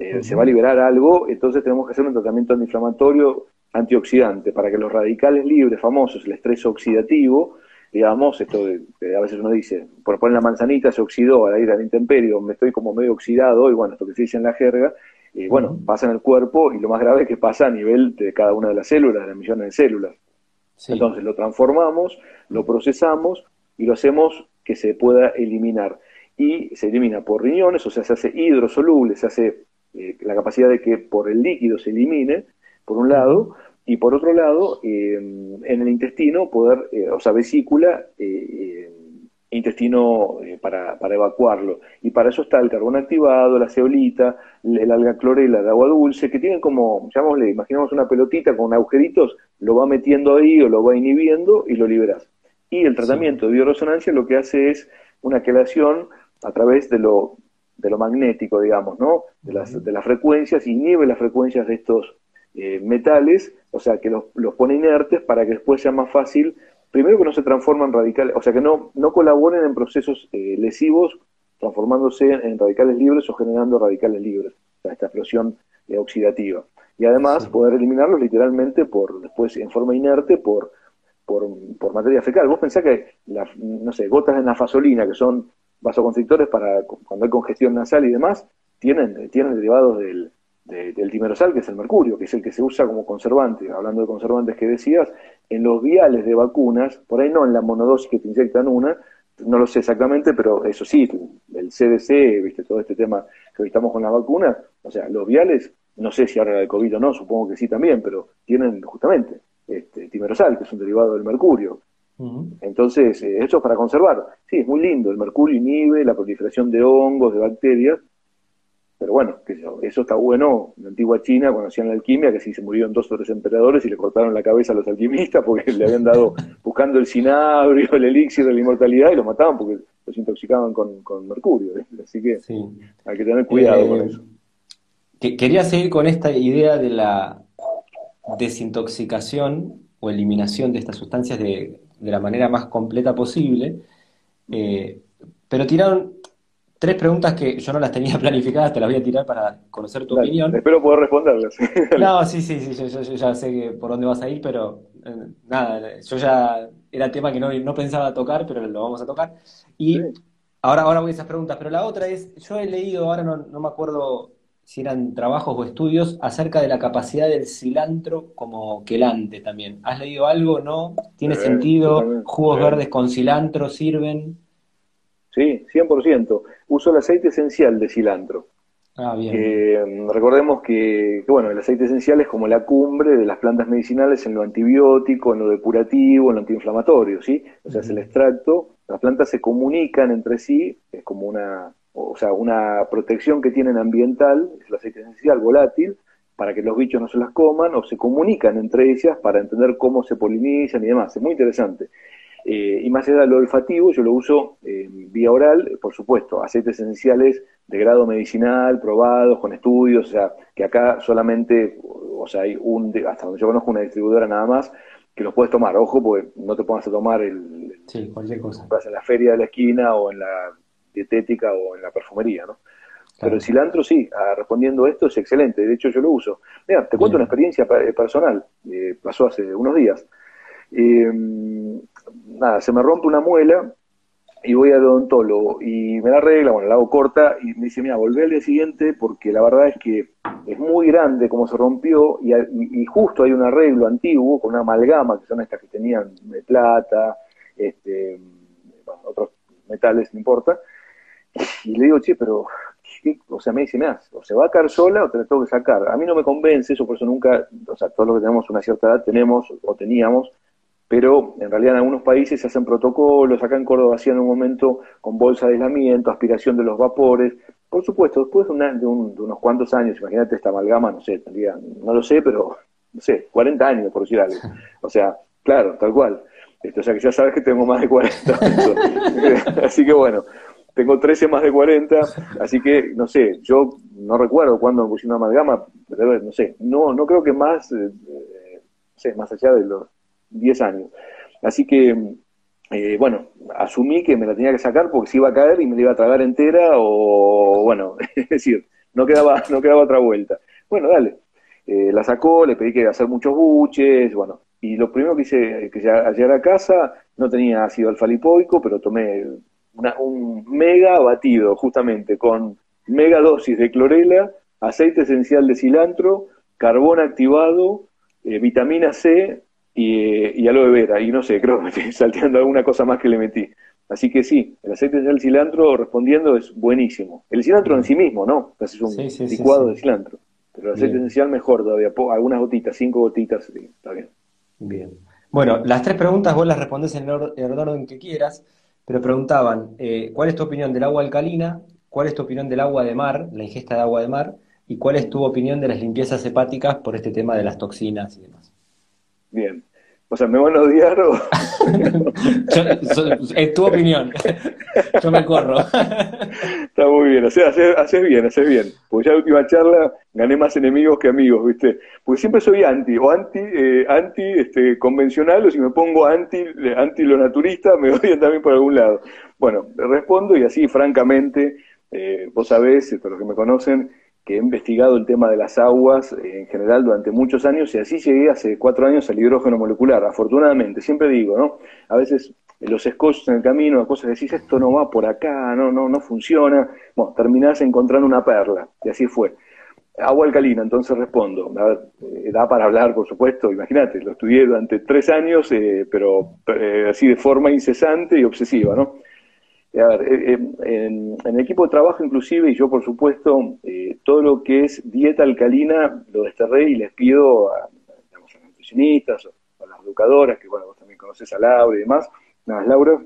eh, se va a liberar algo, entonces tenemos que hacer un tratamiento antiinflamatorio antioxidante para que los radicales libres famosos, el estrés oxidativo, digamos, esto a veces uno dice, por poner la manzanita se oxidó al ir al intemperio, me estoy como medio oxidado, y bueno, esto que se dice en la jerga, y bueno, pasa en el cuerpo y lo más grave es que pasa a nivel de cada una de las células, de las millones de células. Entonces lo transformamos, lo procesamos y lo hacemos que se pueda eliminar. Y se elimina por riñones, o sea, se hace hidrosoluble, se hace eh, la capacidad de que por el líquido se elimine, por un lado, y por otro lado, eh, en el intestino poder, eh, o sea, vesícula, eh, intestino para, para, evacuarlo. Y para eso está el carbón activado, la ceolita, el alga clorela de agua dulce, que tienen como, llamémosle, imaginemos una pelotita con agujeritos, lo va metiendo ahí o lo va inhibiendo y lo liberas. Y el tratamiento de bioresonancia lo que hace es una quelación a través de lo, de lo magnético, digamos, ¿no? De las, de las frecuencias, inhibe las frecuencias de estos eh, metales, o sea, que los, los, pone inertes para que después sea más fácil, primero que no se transforman radicales, o sea, que no, no colaboren en procesos eh, lesivos transformándose en radicales libres o generando radicales libres, o sea, esta explosión eh, oxidativa. Y además poder eliminarlos literalmente por después en forma inerte por, por, por materia fecal. Vos pensás que, la, no sé, gotas de nafasolina, que son vasoconstrictores para cuando hay congestión nasal y demás, tienen, tienen derivados del, del timerosal, que es el mercurio, que es el que se usa como conservante, hablando de conservantes que decías, en los viales de vacunas, por ahí no en la monodosis que te inyectan una, no lo sé exactamente, pero eso sí, el CDC, viste, todo este tema que hoy estamos con las vacunas, o sea, los viales, no sé si ahora el COVID o no, supongo que sí también, pero tienen justamente este, timerosal, que es un derivado del mercurio. Entonces, eh, eso es para conservar. Sí, es muy lindo, el mercurio inhibe la proliferación de hongos, de bacterias, pero bueno, eso está bueno en la antigua China, cuando hacían la alquimia, que sí se murieron dos o tres emperadores y le cortaron la cabeza a los alquimistas porque le habían dado, buscando el cinabrio, el elixir de la inmortalidad, y lo mataban porque los intoxicaban con, mercurio. Así que hay que tener cuidado con eh, eso. quería seguir con esta idea de la desintoxicación o eliminación de estas sustancias de, la manera más completa posible, eh, pero tiraron tres preguntas que yo no las tenía planificadas, te las voy a tirar para conocer tu opinión. Espero poder responderlas. no, sí, sí, sí, yo, ya sé por dónde vas a ir, pero eh, nada, yo ya era tema que no, pensaba tocar, pero lo vamos a tocar. Y ahora, ahora voy a esas preguntas, pero la otra es, yo he leído, ahora no, me acuerdo si eran trabajos o estudios, acerca de la capacidad del cilantro como quelante también. ¿Has leído algo? ¿No? ¿Tiene sentido? ¿Jugos verdes con cilantro sirven? ¿sí? 100%. Uso el aceite esencial de cilantro. Ah, bien. Mm, recordemos que, bueno, el aceite esencial es como la cumbre de las plantas medicinales en lo antibiótico, en lo depurativo, en lo antiinflamatorio, ¿sí? O sea, es el extracto, las plantas se comunican entre sí, es como una, o sea, una protección que tienen ambiental, es el aceite esencial volátil, para que los bichos no se las coman, o se comunican entre ellas para entender cómo se polinizan y demás. Es muy interesante. Eh, y más allá de lo olfativo, yo lo uso eh, vía oral, por supuesto, aceites esenciales de grado medicinal, probados, con estudios, o sea, que acá solamente, o sea, hay un, hasta donde yo conozco una distribuidora nada más, que los puedes tomar, ojo, porque no te pongas a tomar el, sí, cualquier cosa. en la feria de la esquina o en la dietética o en la perfumería, ¿no? Pero el cilantro sí, ah, respondiendo a esto es excelente, de hecho yo lo uso. Mira, te cuento una experiencia personal, eh, pasó hace unos días. Eh, nada, se me rompe una muela y voy al odontólogo. Y me la arregla, bueno, la hago corta y me dice, mira, volvé al día siguiente porque la verdad es que es muy grande como se rompió y, justo hay un arreglo antiguo con una amalgama, que son estas que tenían de plata, este, otros metales, no importa, y le digo, che, pero, o sea, me dice, mira, o se va a caer sola o te la tengo que sacar. A mí no me convence eso, por eso nunca, o sea, todos los que tenemos una cierta edad tenemos o teníamos pero en realidad en algunos países se hacen protocolos, acá en Córdoba hacían un momento con bolsa de aislamiento, aspiración de los vapores, por supuesto, después de, unos cuantos años, imagínate esta amalgama, no sé, tendría, no lo sé, pero, no sé, 40 años, por decir algo. O sea, claro, tal cual. Este, o sea que ya sabes que tengo más de 40. así que bueno, tengo 13 más de 40, así que, no sé, yo no recuerdo cuándo me pusieron una amalgama, pero no sé, no, no creo que más, eh, eh, no sé, más allá de los 10 años. Así que, eh, bueno, asumí que me la tenía que sacar porque se iba a caer y me la iba a tragar entera o, bueno, es decir, no quedaba, no quedaba otra vuelta. Bueno, dale. Eh, la sacó, le pedí que hacer muchos buches, bueno, y lo primero que hice, que al llegar a casa, no tenía ácido alfa-lipoico, pero tomé un mega batido, justamente, con mega dosis de clorela, aceite esencial de cilantro, carbón activado, eh, vitamina C y, y aloe vera. Y no sé, creo que me estoy salteando alguna cosa más que le metí. Así que sí, el aceite del cilantro respondiendo es buenísimo. El cilantro en sí mismo, ¿no? Es un licuado de cilantro. Pero el aceite esencial mejor todavía, algunas gotitas, cinco gotitas, está bien. Bien. Bueno, las tres preguntas vos las respondés en el orden que quieras, pero preguntaban, eh, ¿cuál es tu opinión del agua alcalina? ¿Cuál es tu opinión del agua de mar, la ingesta de agua de mar? ¿Y cuál es tu opinión de las limpiezas hepáticas por este tema de las toxinas y demás? Bien. O sea, ¿me van a odiar o...? es tu opinión. Yo me corro. Está muy bien, o sea, haces, bien, haces bien. Porque ya la última charla gané más enemigos que amigos, ¿viste? Porque siempre soy anti, o anti, eh, anti este, convencional, o si me pongo anti, anti lo naturista, me odian también por algún lado. Bueno, respondo y así, francamente, eh, vos sabés, para los que me conocen, que he investigado el tema de las aguas eh, en general durante muchos años y así llegué hace cuatro años al hidrógeno molecular, afortunadamente, siempre digo, ¿no? A veces los escollos en el camino, cosas que decís, esto no va por acá, no, no, no funciona, bueno, terminás encontrando una perla, y así fue. Agua alcalina, entonces respondo, eh, da para hablar, por supuesto, imagínate, lo estudié durante tres años, eh, pero así de forma incesante y obsesiva, ¿no? A ver, eh, eh, en, el equipo de trabajo inclusive, y yo por supuesto, eh, todo lo que es dieta alcalina lo desterré y les pido a, digamos, a nutricionistas a las educadoras, que bueno, vos también conoces a Laura y demás, nada más Laura,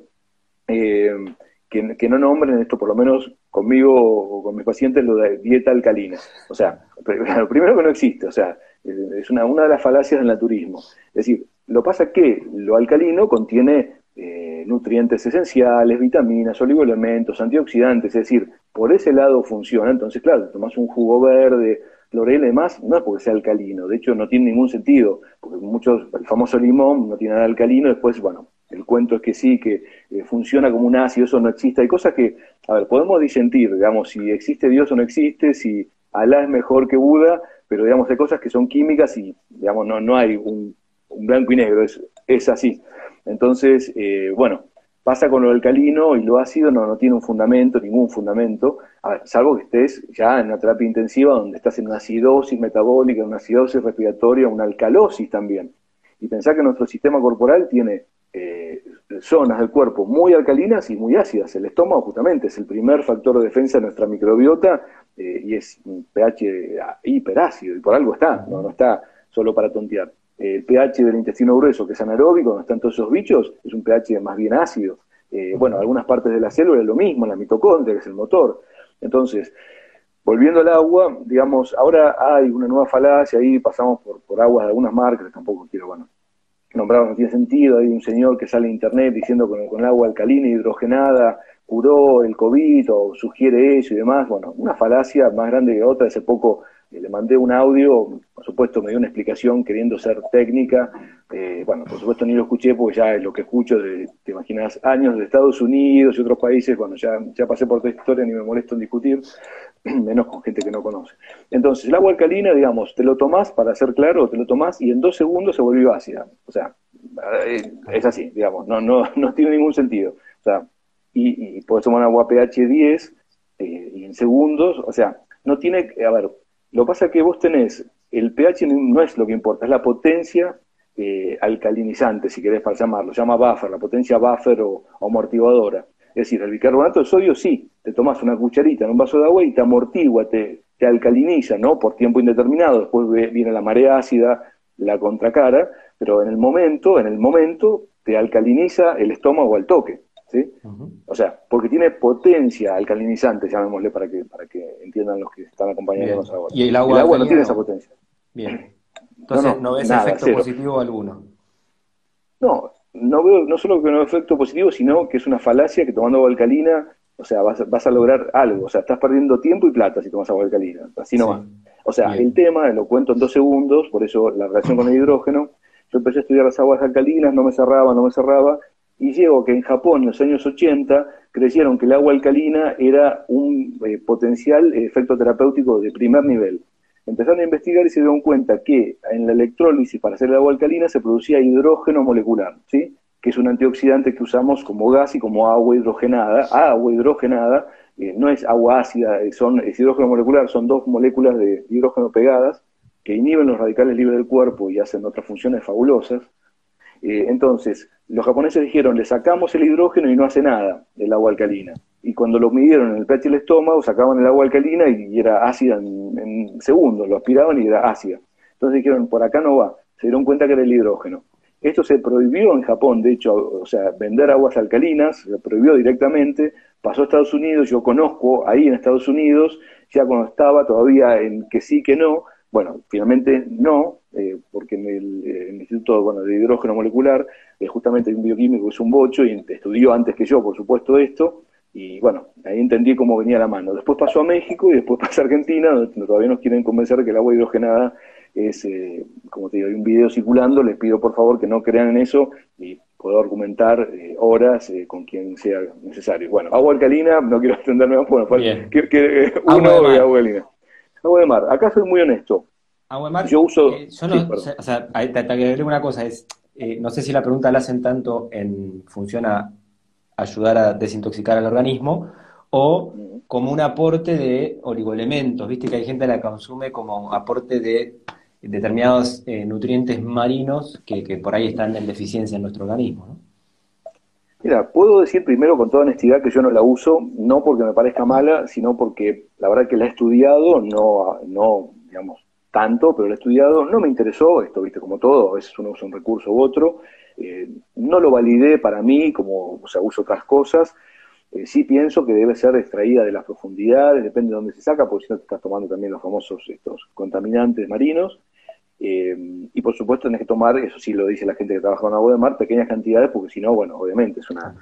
que, no nombren esto por lo menos conmigo o con mis pacientes lo de dieta alcalina. O sea, lo primero que no existe, o sea, es una, una de las falacias del naturismo. Es decir, lo pasa que lo alcalino contiene eh, nutrientes esenciales, vitaminas, oligoelementos, antioxidantes, es decir, por ese lado funciona. Entonces, claro, tomas un jugo verde, clorela y demás, no es porque sea alcalino, de hecho no tiene ningún sentido, porque muchos, el famoso limón no tiene nada alcalino, después, bueno, el cuento es que sí, que eh, funciona como un ácido, eso no existe. Hay cosas que, a ver, podemos disentir, digamos, si existe Dios o no existe, si Alá es mejor que Buda, pero digamos, hay cosas que son químicas y, digamos, no, no hay un, un blanco y negro, es, es así. Entonces, eh, bueno, pasa con lo alcalino y lo ácido no, no tiene un fundamento, ningún fundamento, salvo que estés ya en una terapia intensiva donde estás en una acidosis metabólica, una acidosis respiratoria, una alcalosis también. Y pensar que nuestro sistema corporal tiene eh, zonas del cuerpo muy alcalinas y muy ácidas. El estómago justamente es el primer factor de defensa de nuestra microbiota eh, y es un pH hiperácido y por algo está, no, no está solo para tontear el pH del intestino grueso, que es anaeróbico, donde están todos esos bichos, es un pH más bien ácido. Eh, bueno, algunas partes de la célula es lo mismo, la mitocondria, que es el motor. Entonces, volviendo al agua, digamos, ahora hay una nueva falacia, ahí pasamos por, por aguas de algunas marcas, tampoco quiero, bueno, nombrar, no tiene sentido, hay un señor que sale en internet diciendo que con el agua alcalina e hidrogenada curó el COVID o sugiere eso y demás, bueno, una falacia más grande que otra, hace poco le mandé un audio, por supuesto me dio una explicación queriendo ser técnica, eh, bueno, por supuesto ni lo escuché porque ya es lo que escucho, de, te imaginas, años de Estados Unidos y otros países, cuando ya, ya pasé por toda historia ni me molesto en discutir, menos con gente que no conoce. Entonces, el agua alcalina, digamos, te lo tomás, para ser claro, te lo tomás y en dos segundos se volvió ácida. O sea, eh, es así, digamos, no, no, no tiene ningún sentido. O sea, y, y tomar agua pH 10 eh, y en segundos, o sea, no tiene, a ver, lo que pasa es que vos tenés, el pH no es lo que importa, es la potencia eh, alcalinizante, si querés para llamarlo, llama buffer, la potencia buffer o, amortiguadora. Es decir, el bicarbonato de sodio sí, te tomas una cucharita en un vaso de agua y te amortigua, te, alcaliniza, ¿no? Por tiempo indeterminado, después viene la marea ácida, la contracara, pero en el momento, en el momento, te alcaliniza el estómago al toque. ¿Sí? O sea, porque tiene potencia alcalinizante, llamémosle para que, para que entiendan los que están acompañando ahora. Y el agua, no tiene esa potencia. Bien. Entonces no, ves efecto positivo alguno. No, no veo, no solo que no veo efecto positivo, sino que es una falacia que tomando agua alcalina, o sea, vas, vas a lograr algo. O sea, estás perdiendo tiempo y plata si tomas agua alcalina. Así nomás. O sea, el tema, lo cuento en dos segundos, por eso la relación con el hidrógeno. Yo empecé a estudiar las aguas alcalinas, no me cerraba, no me cerraba, y llego que en Japón en los años 80 creyeron que el agua alcalina era un eh, potencial efecto terapéutico de primer nivel. Empezaron a investigar y se dieron cuenta que en la electrólisis para hacer el agua alcalina se producía hidrógeno molecular, ¿sí? que es un antioxidante que usamos como gas y como agua hidrogenada. Agua hidrogenada eh, no es agua ácida, eh, son, es hidrógeno molecular, son dos moléculas de hidrógeno pegadas que inhiben los radicales libres del cuerpo y hacen otras funciones fabulosas. Eh, entonces, los japoneses dijeron, le sacamos el hidrógeno y no hace nada el agua alcalina. Y cuando lo midieron en el pH del estómago, sacaban el agua alcalina y, era ácida en, segundos, lo aspiraban y era ácida. Entonces dijeron, por acá no va. Se dieron cuenta que era el hidrógeno. Esto se prohibió en Japón, de hecho, o sea, vender aguas alcalinas, se prohibió directamente, pasó a Estados Unidos, yo conozco ahí en Estados Unidos, ya cuando estaba todavía en que sí, que no, bueno, finalmente no, eh, porque en el, Instituto bueno, de Hidrógeno Molecular eh, justamente hay un bioquímico que es un bocho y estudió antes que yo, por supuesto, esto, y bueno, ahí entendí cómo venía la mano. Después pasó a México y después pasó a Argentina, donde todavía nos quieren convencer de que el agua hidrogenada es, eh, como te digo, hay un video circulando, les pido por favor que no crean en eso y puedo argumentar horas con quien sea necesario. Bueno, agua alcalina, no quiero extenderme más, bueno, que, uno agua, agua alcalina. Agua de mar. Acá soy muy honesto. Agua de mar. Yo uso. Eh, yo no, o sea, ahí te, te una cosa. Es, eh, no sé si la pregunta la hacen tanto en función a ayudar a desintoxicar al organismo o como un aporte de oligoelementos. Viste que hay gente que la consume como aporte de determinados eh, nutrientes marinos que, que, por ahí están en deficiencia en nuestro organismo. ¿no? Mira, puedo decir primero con toda honestidad que yo no la uso, no porque me parezca mala, sino porque la verdad que la he estudiado, no, no digamos, tanto, pero la he estudiado, no me interesó, esto, viste, como todo, a veces uno usa un recurso u otro, eh, no lo validé para mí, como, o sea, uso otras cosas, eh, sí pienso que debe ser extraída de las profundidades, depende de dónde se saca, porque si no te estás tomando también los famosos estos contaminantes marinos, eh, y por supuesto tenés que tomar, eso sí lo dice la gente que trabaja con agua de mar, pequeñas cantidades, porque si no, bueno, obviamente es una,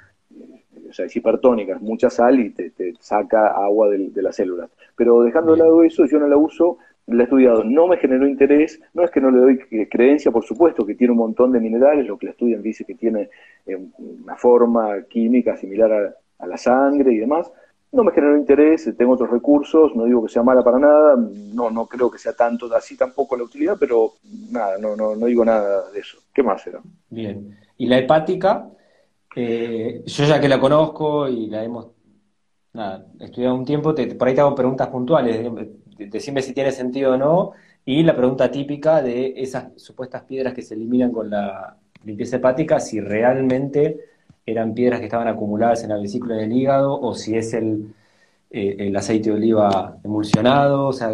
o sea, es hipertónica, es mucha sal y te, saca agua de, las células. Pero dejando de lado eso, yo no la uso, la he estudiado, no me generó interés, no es que no le doy creencia, por supuesto, que tiene un montón de minerales, lo que la estudian dice que tiene eh, una forma química similar a la sangre y demás, no me generó interés, tengo otros recursos, no digo que sea mala para nada, no, no creo que sea tanto así tampoco la utilidad, pero nada, no, no, no digo nada de eso. ¿Qué más era? Bien. ¿Y la hepática? Eh, yo ya que la conozco y la hemos estudiado un tiempo, por ahí te hago preguntas puntuales, decime si tiene sentido o no, y la pregunta típica de esas supuestas piedras que se eliminan con la limpieza hepática, si realmente eran piedras que estaban acumuladas en la vesícula del hígado o si es el, eh, el aceite de oliva emulsionado, o sea,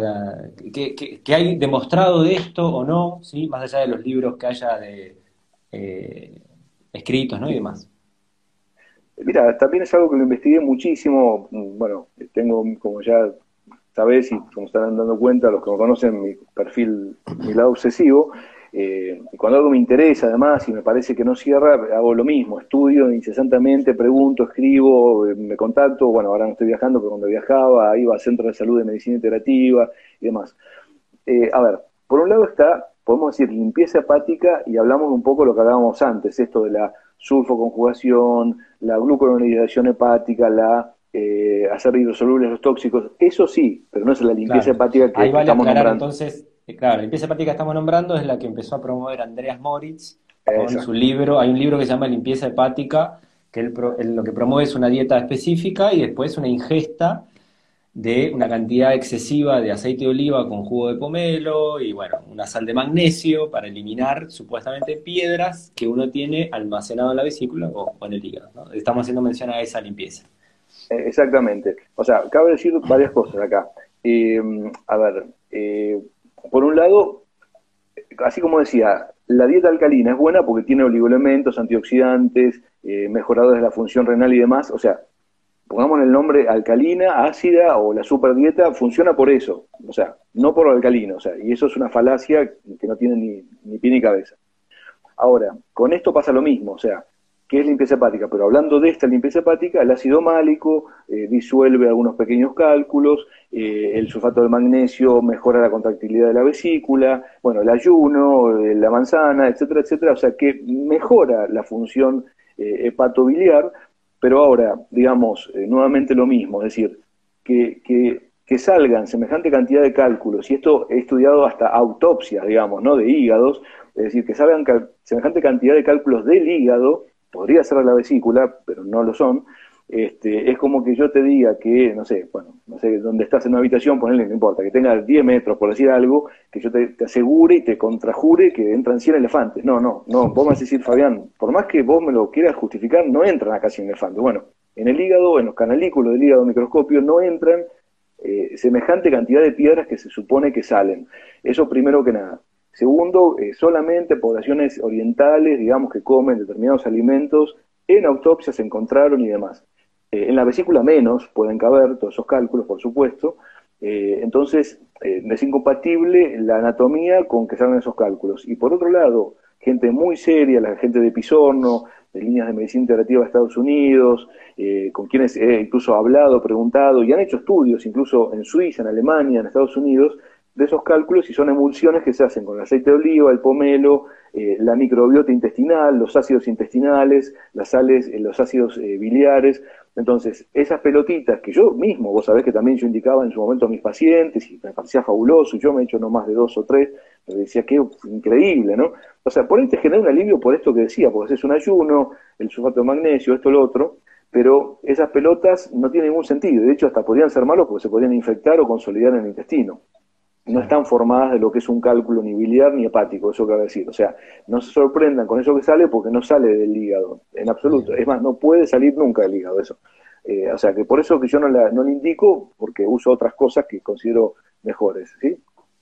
¿qué, hay demostrado de esto o no? ¿sí? Más allá de los libros que haya de, eh, escritos ¿no? y demás. Mira, también es algo que lo investigué muchísimo. Bueno, tengo, como ya sabes y como están dando cuenta, los que me conocen, mi perfil, mi lado obsesivo, eh, cuando algo me interesa, además, y me parece que no cierra, hago lo mismo, estudio incesantemente, pregunto, escribo, eh, me contacto, bueno, ahora no estoy viajando, pero cuando viajaba iba al Centro de Salud de Medicina Integrativa y demás. Eh, a ver, por un lado está, podemos decir, limpieza hepática y hablamos un poco de lo que hablábamos antes, esto de la sulfoconjugación, la glucuronidación hepática, la hacer hidrosolubles los tóxicos, eso sí, pero no es la limpieza hepática que estamos nombrando. entonces claro, la limpieza hepática que estamos nombrando es la que empezó a promover Andreas Moritz con su libro. Hay un libro que se llama Limpieza hepática, que lo que promueve es una dieta específica y después una ingesta de una cantidad excesiva de aceite de oliva con jugo de pomelo y bueno, una sal de magnesio para eliminar supuestamente piedras que uno tiene almacenado en la vesícula o, en el hígado. Estamos haciendo mención a esa limpieza. Eh, exactamente. O sea, cabe decir varias cosas acá. Eh, a ver, eh, por un lado, así como decía, la dieta alcalina es buena porque tiene oligoelementos, antioxidantes, eh, mejoradores de la función renal y demás. O sea, pongamos el nombre alcalina, ácida o la superdieta, funciona por eso. O sea, no por lo alcalino. O sea, y eso es una falacia que no tiene ni, ni pie ni cabeza. Ahora, con esto pasa lo mismo. O sea, que es limpieza hepática, pero hablando de esta limpieza hepática, el ácido málico eh, disuelve algunos pequeños cálculos, eh, el sulfato de magnesio mejora la contractilidad de la vesícula, bueno, el ayuno, eh, la manzana, etcétera, etcétera, o sea que mejora la función hepatobiliar, pero ahora, digamos, nuevamente lo mismo, es decir, que, que, que, salgan semejante cantidad de cálculos, y esto he estudiado hasta autopsias, digamos, ¿no?, de hígados, es decir, que salgan semejante cantidad de cálculos del hígado, podría ser la vesícula, pero no lo son, este, es como que yo te diga que, no sé, bueno, no sé, donde estás en una habitación, ponele, no importa, que tenga 10 metros, por decir algo, que yo te, asegure y te contrajure que entran 100 elefantes. No, no, no, vos me vas a decir, Fabián, por más que vos me lo quieras justificar, no entran acá 100 elefantes. Bueno, en el hígado, en los canalículos del hígado microscopio, no entran eh, semejante cantidad de piedras que se supone que salen. Eso primero que nada. Segundo, eh, solamente poblaciones orientales, digamos, que comen determinados alimentos, en autopsia se encontraron y demás. Eh, en la vesícula menos pueden caber todos esos cálculos, por supuesto. Eh, entonces, es incompatible la anatomía con que salgan esos cálculos. Y por otro lado, gente muy seria, la gente de Pisorno, de líneas de medicina integrativa de Estados Unidos, con quienes he incluso hablado, preguntado y han hecho estudios, incluso en Suiza, en Alemania, en Estados Unidos, de esos cálculos y son emulsiones que se hacen con el aceite de oliva, el pomelo, eh, la microbiota intestinal, los ácidos intestinales, las sales, eh, los ácidos eh, biliares. Entonces, esas pelotitas que yo mismo, vos sabés que también yo indicaba en su momento a mis pacientes y me parecía fabuloso, yo me he hecho no más de dos o tres, me decía que increíble, ¿no? O sea, por ahí te genera un alivio por esto que decía, porque es un ayuno, el sulfato de magnesio, esto, lo otro, pero esas pelotas no tienen ningún sentido, de hecho hasta podrían ser malos porque se podrían infectar o consolidar en el intestino no están formadas de lo que es un cálculo ni biliar ni hepático, eso cabe decir. O sea, no se sorprendan con eso que sale porque no sale del hígado, en absoluto. Es más, no puede salir nunca del hígado eso. Eh, o sea, que por eso que yo no, la, no le indico, porque uso otras cosas que considero mejores, ¿sí?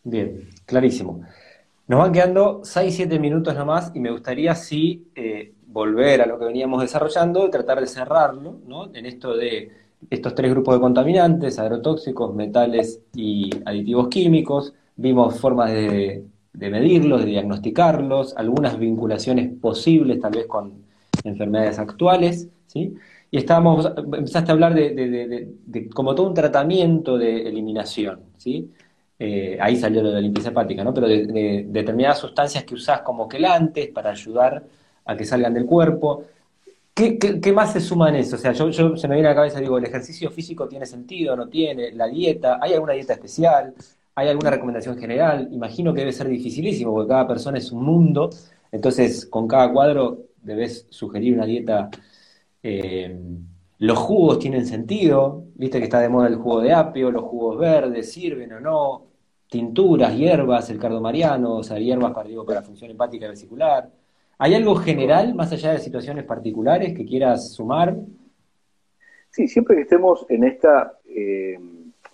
Bien, clarísimo. Nos van quedando 6-7 minutos nomás y me gustaría sí eh, volver a lo que veníamos desarrollando y tratar de cerrarlo, ¿no? En esto de estos tres grupos de contaminantes, agrotóxicos, metales y aditivos químicos. Vimos formas de, medirlos, de diagnosticarlos, algunas vinculaciones posibles tal vez con enfermedades actuales, ¿sí? Y estábamos, empezaste a hablar de, como todo un tratamiento de eliminación, ¿sí? Eh, ahí salió lo de la limpieza hepática, ¿no? Pero de, determinadas sustancias que usás como quelantes para ayudar a que salgan del cuerpo. ¿Qué, más se suma en eso? O sea, yo, se me viene a la cabeza, digo, ¿el ejercicio físico tiene sentido, no tiene? ¿La dieta? ¿Hay alguna dieta especial? ¿Hay alguna recomendación general? Imagino que debe ser dificilísimo, porque cada persona es un mundo, entonces con cada cuadro debes sugerir una dieta. Eh, los jugos tienen sentido, viste que está de moda el jugo de apio, los jugos verdes, sirven o no, tinturas, hierbas, el cardomariano, o sea, hierbas para, digo, para función hepática y vesicular. ¿Hay algo general, más allá de situaciones particulares, que quieras sumar? Sí, siempre que estemos en esta eh,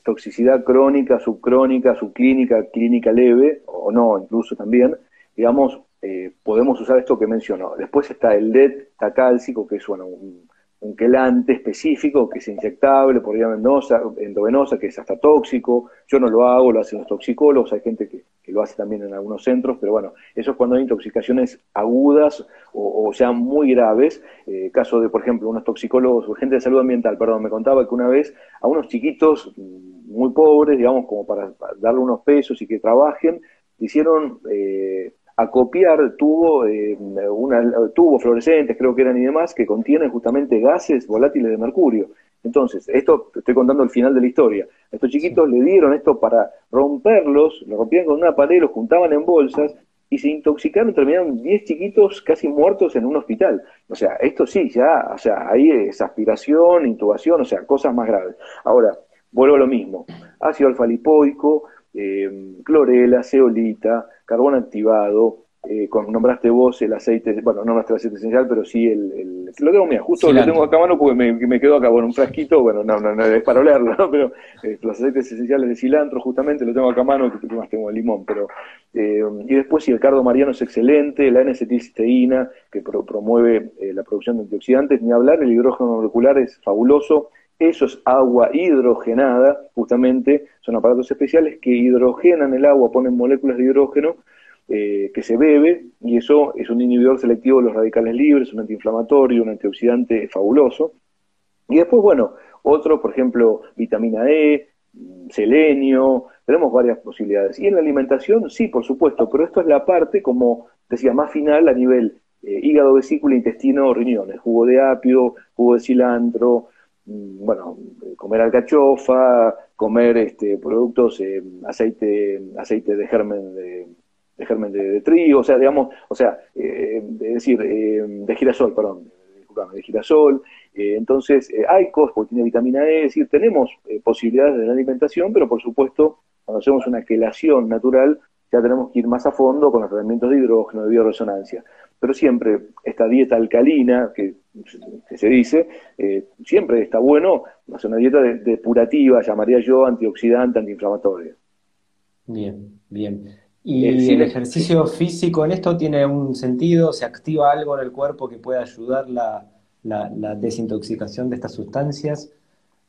toxicidad crónica, subcrónica, subclínica, clínica leve, o no, incluso también, digamos, eh, podemos usar esto que mencionó. Después está el LED tacálcico, que es bueno, un, un quelante específico que es inyectable por vía endovenosa, que es hasta tóxico. Yo no lo hago, lo hacen los toxicólogos, hay gente que, lo hace también en algunos centros, pero bueno, eso es cuando hay intoxicaciones agudas o, o sean muy graves. Eh, caso de, por ejemplo, unos toxicólogos gente de salud ambiental, perdón, me contaba que una vez a unos chiquitos muy pobres, digamos, como para, darle unos pesos y que trabajen, hicieron eh, acopiar tubo, eh, una, tubos fluorescentes, creo que eran y demás, que contienen justamente gases volátiles de mercurio. Entonces, esto estoy contando el final de la historia. estos chiquitos le dieron esto para romperlos, lo rompían con una pared, los juntaban en bolsas y se intoxicaron, terminaron 10 chiquitos casi muertos en un hospital. O sea, esto sí, ya, o sea, ahí es aspiración, intubación, o sea, cosas más graves. Ahora, vuelvo a lo mismo. Ácido alfa-lipoico, eh, clorela, ceolita, carbón activado, eh, con, nombraste vos el aceite, bueno, no nombraste el aceite esencial, pero sí el, el lo tengo, mira, justo lo tengo acá a mano porque me, me quedo acá, bueno, un frasquito, bueno, no, no, no es para olerlo, ¿no? pero eh, los aceites esenciales de cilantro, justamente, lo tengo acá a mano, que más tengo el limón, pero Eh, y después, si el cardo mariano es excelente, la N-acetilcisteína, que promueve eh, la producción de antioxidantes, ni hablar, el hidrógeno molecular es fabuloso. Eso es agua hidrogenada, justamente, son aparatos especiales que hidrogenan el agua, ponen moléculas de hidrógeno eh, que se bebe, y eso es un inhibidor selectivo de los radicales libres, un antiinflamatorio, un antioxidante fabuloso. Y después, bueno, otro, por ejemplo, vitamina E, selenio, tenemos varias posibilidades. Y en la alimentación, sí, por supuesto, pero esto es la parte, como decía, más final a nivel eh, hígado, vesícula, intestino, riñones, jugo de apio, jugo de cilantro, bueno, comer alcachofa, comer este, productos, eh, aceite, aceite de germen de, germen de, trigo, o sea, digamos, o sea, eh, es decir, de girasol, perdón, de girasol, eh, entonces, eh, hay cosas, porque tiene vitamina E, es decir, tenemos eh, posibilidades de la alimentación, pero por supuesto, cuando hacemos una quelación natural, ya tenemos que ir más a fondo con los tratamientos de hidrógeno, de bioresonancia. Pero siempre esta dieta alcalina, que, se dice, siempre está bueno hacer una dieta depurativa, llamaría yo, antioxidante, antiinflamatoria. Bien, bien. ¿Y el ejercicio físico en esto tiene un sentido? ¿Se activa algo en el cuerpo que pueda ayudar la, la, desintoxicación de estas sustancias?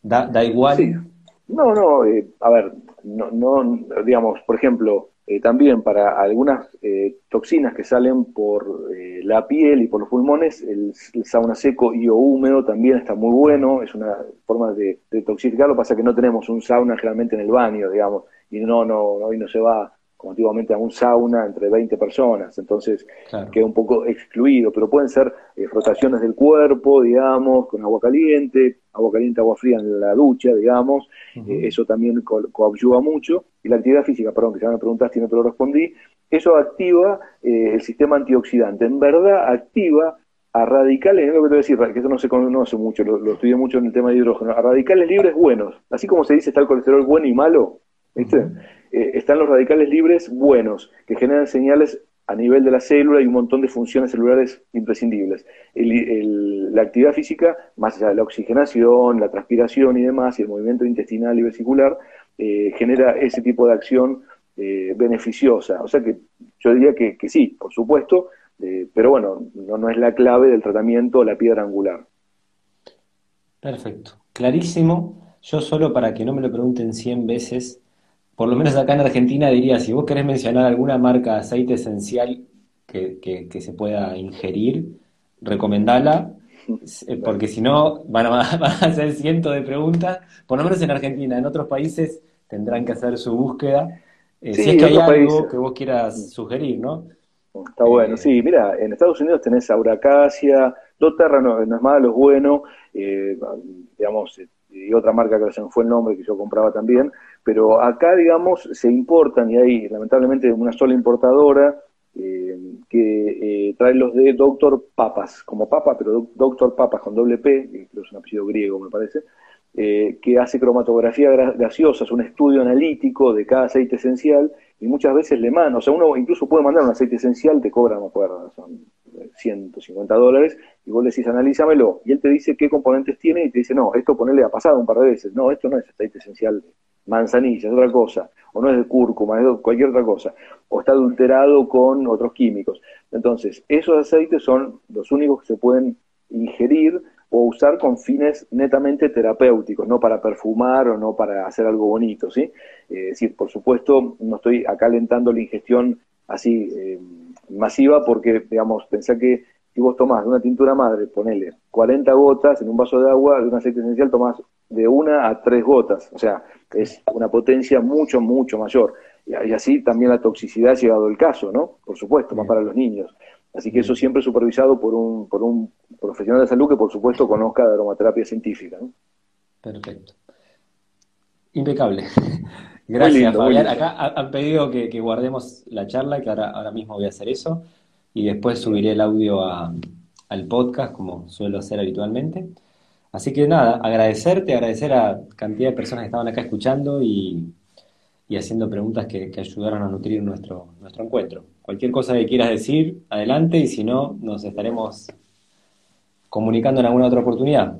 ¿Da, da igual? No, no, eh, a ver, no, no, digamos, por ejemplo, eh, también para algunas eh, toxinas que salen por la piel y por los pulmones, el, sauna seco y o húmedo también está muy bueno, es una forma de, de lo pasa que no tenemos un sauna generalmente en el baño, digamos, y no, no, hoy no se va como antiguamente a un sauna entre 20 personas, entonces queda un poco excluido, pero pueden ser eh, frotaciones del cuerpo, digamos, con agua caliente, agua caliente, agua fría en la ducha, digamos, eh, eso también co coadyuva mucho, y la actividad física, perdón, que ya me preguntaste y no te lo respondí, eso activa eh, el sistema antioxidante, en verdad activa a radicales, es lo que te voy a decir, que eso no se conoce mucho, lo, lo estudié mucho en el tema de hidrógeno, a radicales libres buenos, así como se dice está el colesterol bueno y malo, Eh, están los radicales libres buenos, que generan señales a nivel de la célula y un montón de funciones celulares imprescindibles. la actividad física, más allá de la oxigenación, la transpiración y demás, y el movimiento intestinal y vesicular, eh, genera ese tipo de acción eh, beneficiosa. O sea que yo diría que, sí, por supuesto, pero bueno, no, no es la clave del tratamiento la piedra angular. Perfecto, clarísimo. Yo solo para que no me lo pregunten 100 veces, por lo menos acá en Argentina diría, si vos querés mencionar alguna marca de aceite esencial que, se pueda ingerir, recomendala, eh, porque si no van a, hacer cientos de preguntas, por lo menos en Argentina, en otros países tendrán que hacer su búsqueda, eh, si es que hay algo que vos quieras sugerir, ¿no? Está bueno, eh, sí, mira, en Estados Unidos tenés Auracacia, doTERRA no, no es malo, es bueno, digamos, y otra marca que se me fue el nombre que yo compraba también, pero acá, digamos, se importan y hay lamentablemente una sola importadora eh, que eh, trae los de Doctor Papas, como Papa, pero Doctor Papas con doble P, que es un apellido griego me parece, eh, que hace cromatografía gaseosa, es un estudio analítico de cada aceite esencial y muchas veces le manda, o sea, uno incluso puede mandar un aceite esencial, te cobra, no acuerdo, son 150 dólares, y vos le decís, analízamelo, y él te dice qué componentes tiene y te dice, no, esto ponerle ha pasado un par de veces, no, esto no es aceite esencial manzanilla, es otra cosa, o no es de cúrcuma, es cualquier otra cosa, o está adulterado con otros químicos. Entonces, esos aceites son los únicos que se pueden ingerir o usar con fines netamente terapéuticos, no para perfumar o no para hacer algo bonito, ¿sí? Eh, es decir, por supuesto, no estoy acá alentando la ingestión así eh, masiva porque, digamos, pensá que si vos tomás de una tintura madre, ponele 40 gotas en un vaso de agua, de un aceite esencial tomás de una a tres gotas, o sea, es una potencia mucho, mucho mayor. Y, así también la toxicidad ha llegado el caso, ¿no? Por supuesto, más para los niños. Así que eso siempre supervisado por un, por un profesional de salud que, por supuesto, conozca de aromaterapia científica. ¿no? Perfecto. Impecable. Gracias, Fabián. Acá han pedido que, guardemos la charla, que ahora, ahora mismo voy a hacer eso, y después subiré el audio al podcast, como suelo hacer habitualmente. Así que nada, agradecerte, agradecer a cantidad de personas que estaban acá escuchando y, haciendo preguntas que, ayudaron a nutrir nuestro, nuestro encuentro. Cualquier cosa que quieras decir, adelante, y si no, nos estaremos comunicando en alguna otra oportunidad.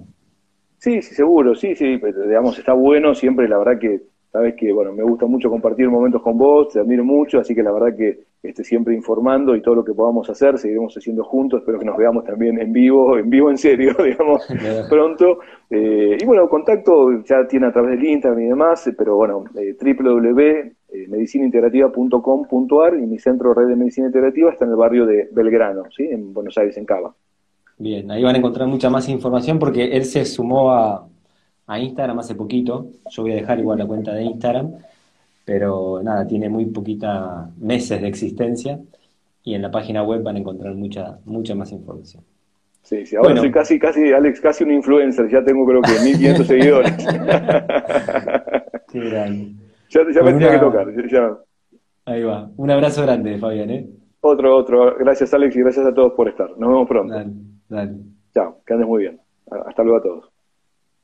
Sí, sí, seguro, sí, sí, digamos, está bueno siempre, la verdad que Sabes que, bueno, me gusta mucho compartir momentos con vos, te admiro mucho, así que la verdad que esté siempre informando y todo lo que podamos hacer, seguiremos haciendo juntos, espero que nos veamos también en vivo, en vivo en serio, digamos, pronto. Eh, y bueno, contacto ya tiene a través del Instagram y demás, pero bueno, eh, www.medicinaintegrativa.com.ar y mi centro red de medicina integrativa está en el barrio de Belgrano, ¿sí? en Buenos Aires, en Cava. Bien, ahí van a encontrar mucha más información porque él se sumó a, a Instagram hace poquito. Yo voy a dejar igual la cuenta de Instagram, pero nada, tiene muy poquita meses de existencia y en la página web van a encontrar mucha, mucha más información. Sí, sí, ahora soy casi, casi, Alex, casi un influencer, ya tengo creo que 1500 seguidores. Qué grande. Ya, ya me tenía que tocar. Ya. Ahí va. Un abrazo grande, Fabián, ¿eh? Otro, otro. Gracias, Alex, y gracias a todos por estar. Nos vemos pronto. Dale, dale. Chao, que andes muy bien. Hasta luego a todos.